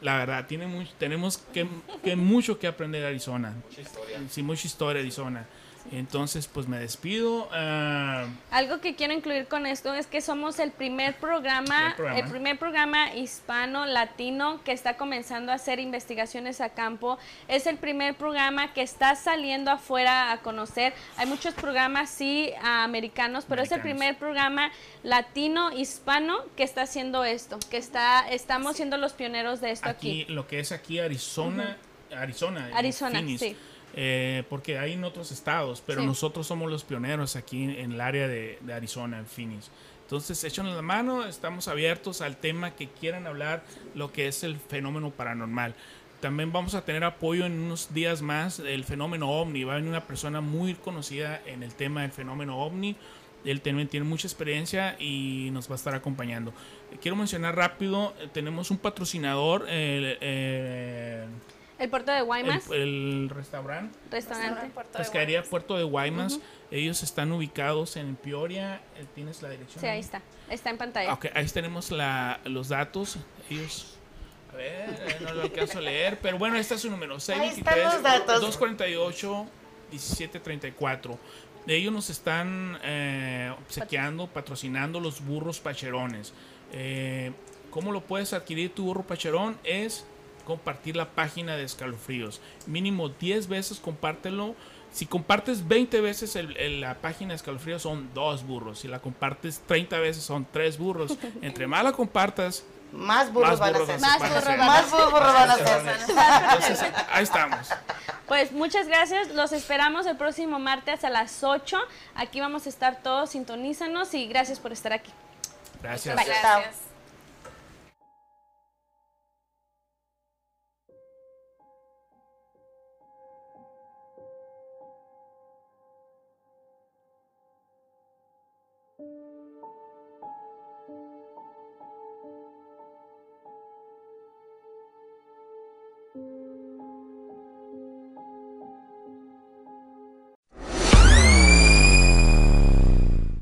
la verdad, tiene mucho, tenemos que, que mucho que aprender de Arizona. Mucha historia. Sí, mucha historia Arizona. Entonces, pues me despido. ah, Algo que quiero incluir con esto es que somos el primer programa, el primer programa hispano latino que está comenzando a hacer investigaciones a campo. Es el primer programa que está saliendo afuera a conocer. Hay muchos programas sí americanos, pero es el primer programa latino hispano que está haciendo esto, que está estamos siendo los pioneros de esto aquí. aquí, lo que es aquí Arizona, Arizona, Arizona, Phoenix, sí. Eh, porque hay en otros estados, pero Sí. nosotros somos los pioneros aquí en el área de, de Arizona, en Phoenix. Entonces, échanos la mano, estamos abiertos al tema que quieran hablar, lo que es el fenómeno paranormal. También vamos a tener apoyo en unos días más del fenómeno ovni. Va a venir una persona muy conocida en el tema del fenómeno ovni. Él también tiene mucha experiencia y nos va a estar acompañando. Quiero mencionar rápido, eh, tenemos un patrocinador, el, eh, El puerto de Guaymas, el, el restaurante restaurante. Puerto de Pescadería Guaymas. Puerto de Guaymas. Ellos están ubicados en Peoria. Eh, ¿Tienes la dirección? Sí, ahí está. Está en pantalla. Ok, ahí tenemos la, los datos. Ellos. A ver, no lo alcanzo a leer. Pero bueno, este es su número: están 623 los datos. 248 1734. Ellos nos están eh, obsequiando, patrocinando los burros pacherones. Eh, ¿Cómo lo puedes adquirir tu burro pacherón? Es compartir la página de escalofríos. Mínimo 10 veces compártelo. Si compartes 20 veces el- el- la página de escalofríos son dos burros. Si la compartes 30 veces son tres burros. [laughs] Entre más la compartas, Más burros Más van burros a ser. Más van a burros ser. van a Más burros van a ser. Entonces, ahí estamos. Pues muchas gracias, los esperamos el próximo martes a las 8. Aquí vamos a estar todos, sintonízanos y gracias por estar aquí. Gracias. Bye. Gracias. you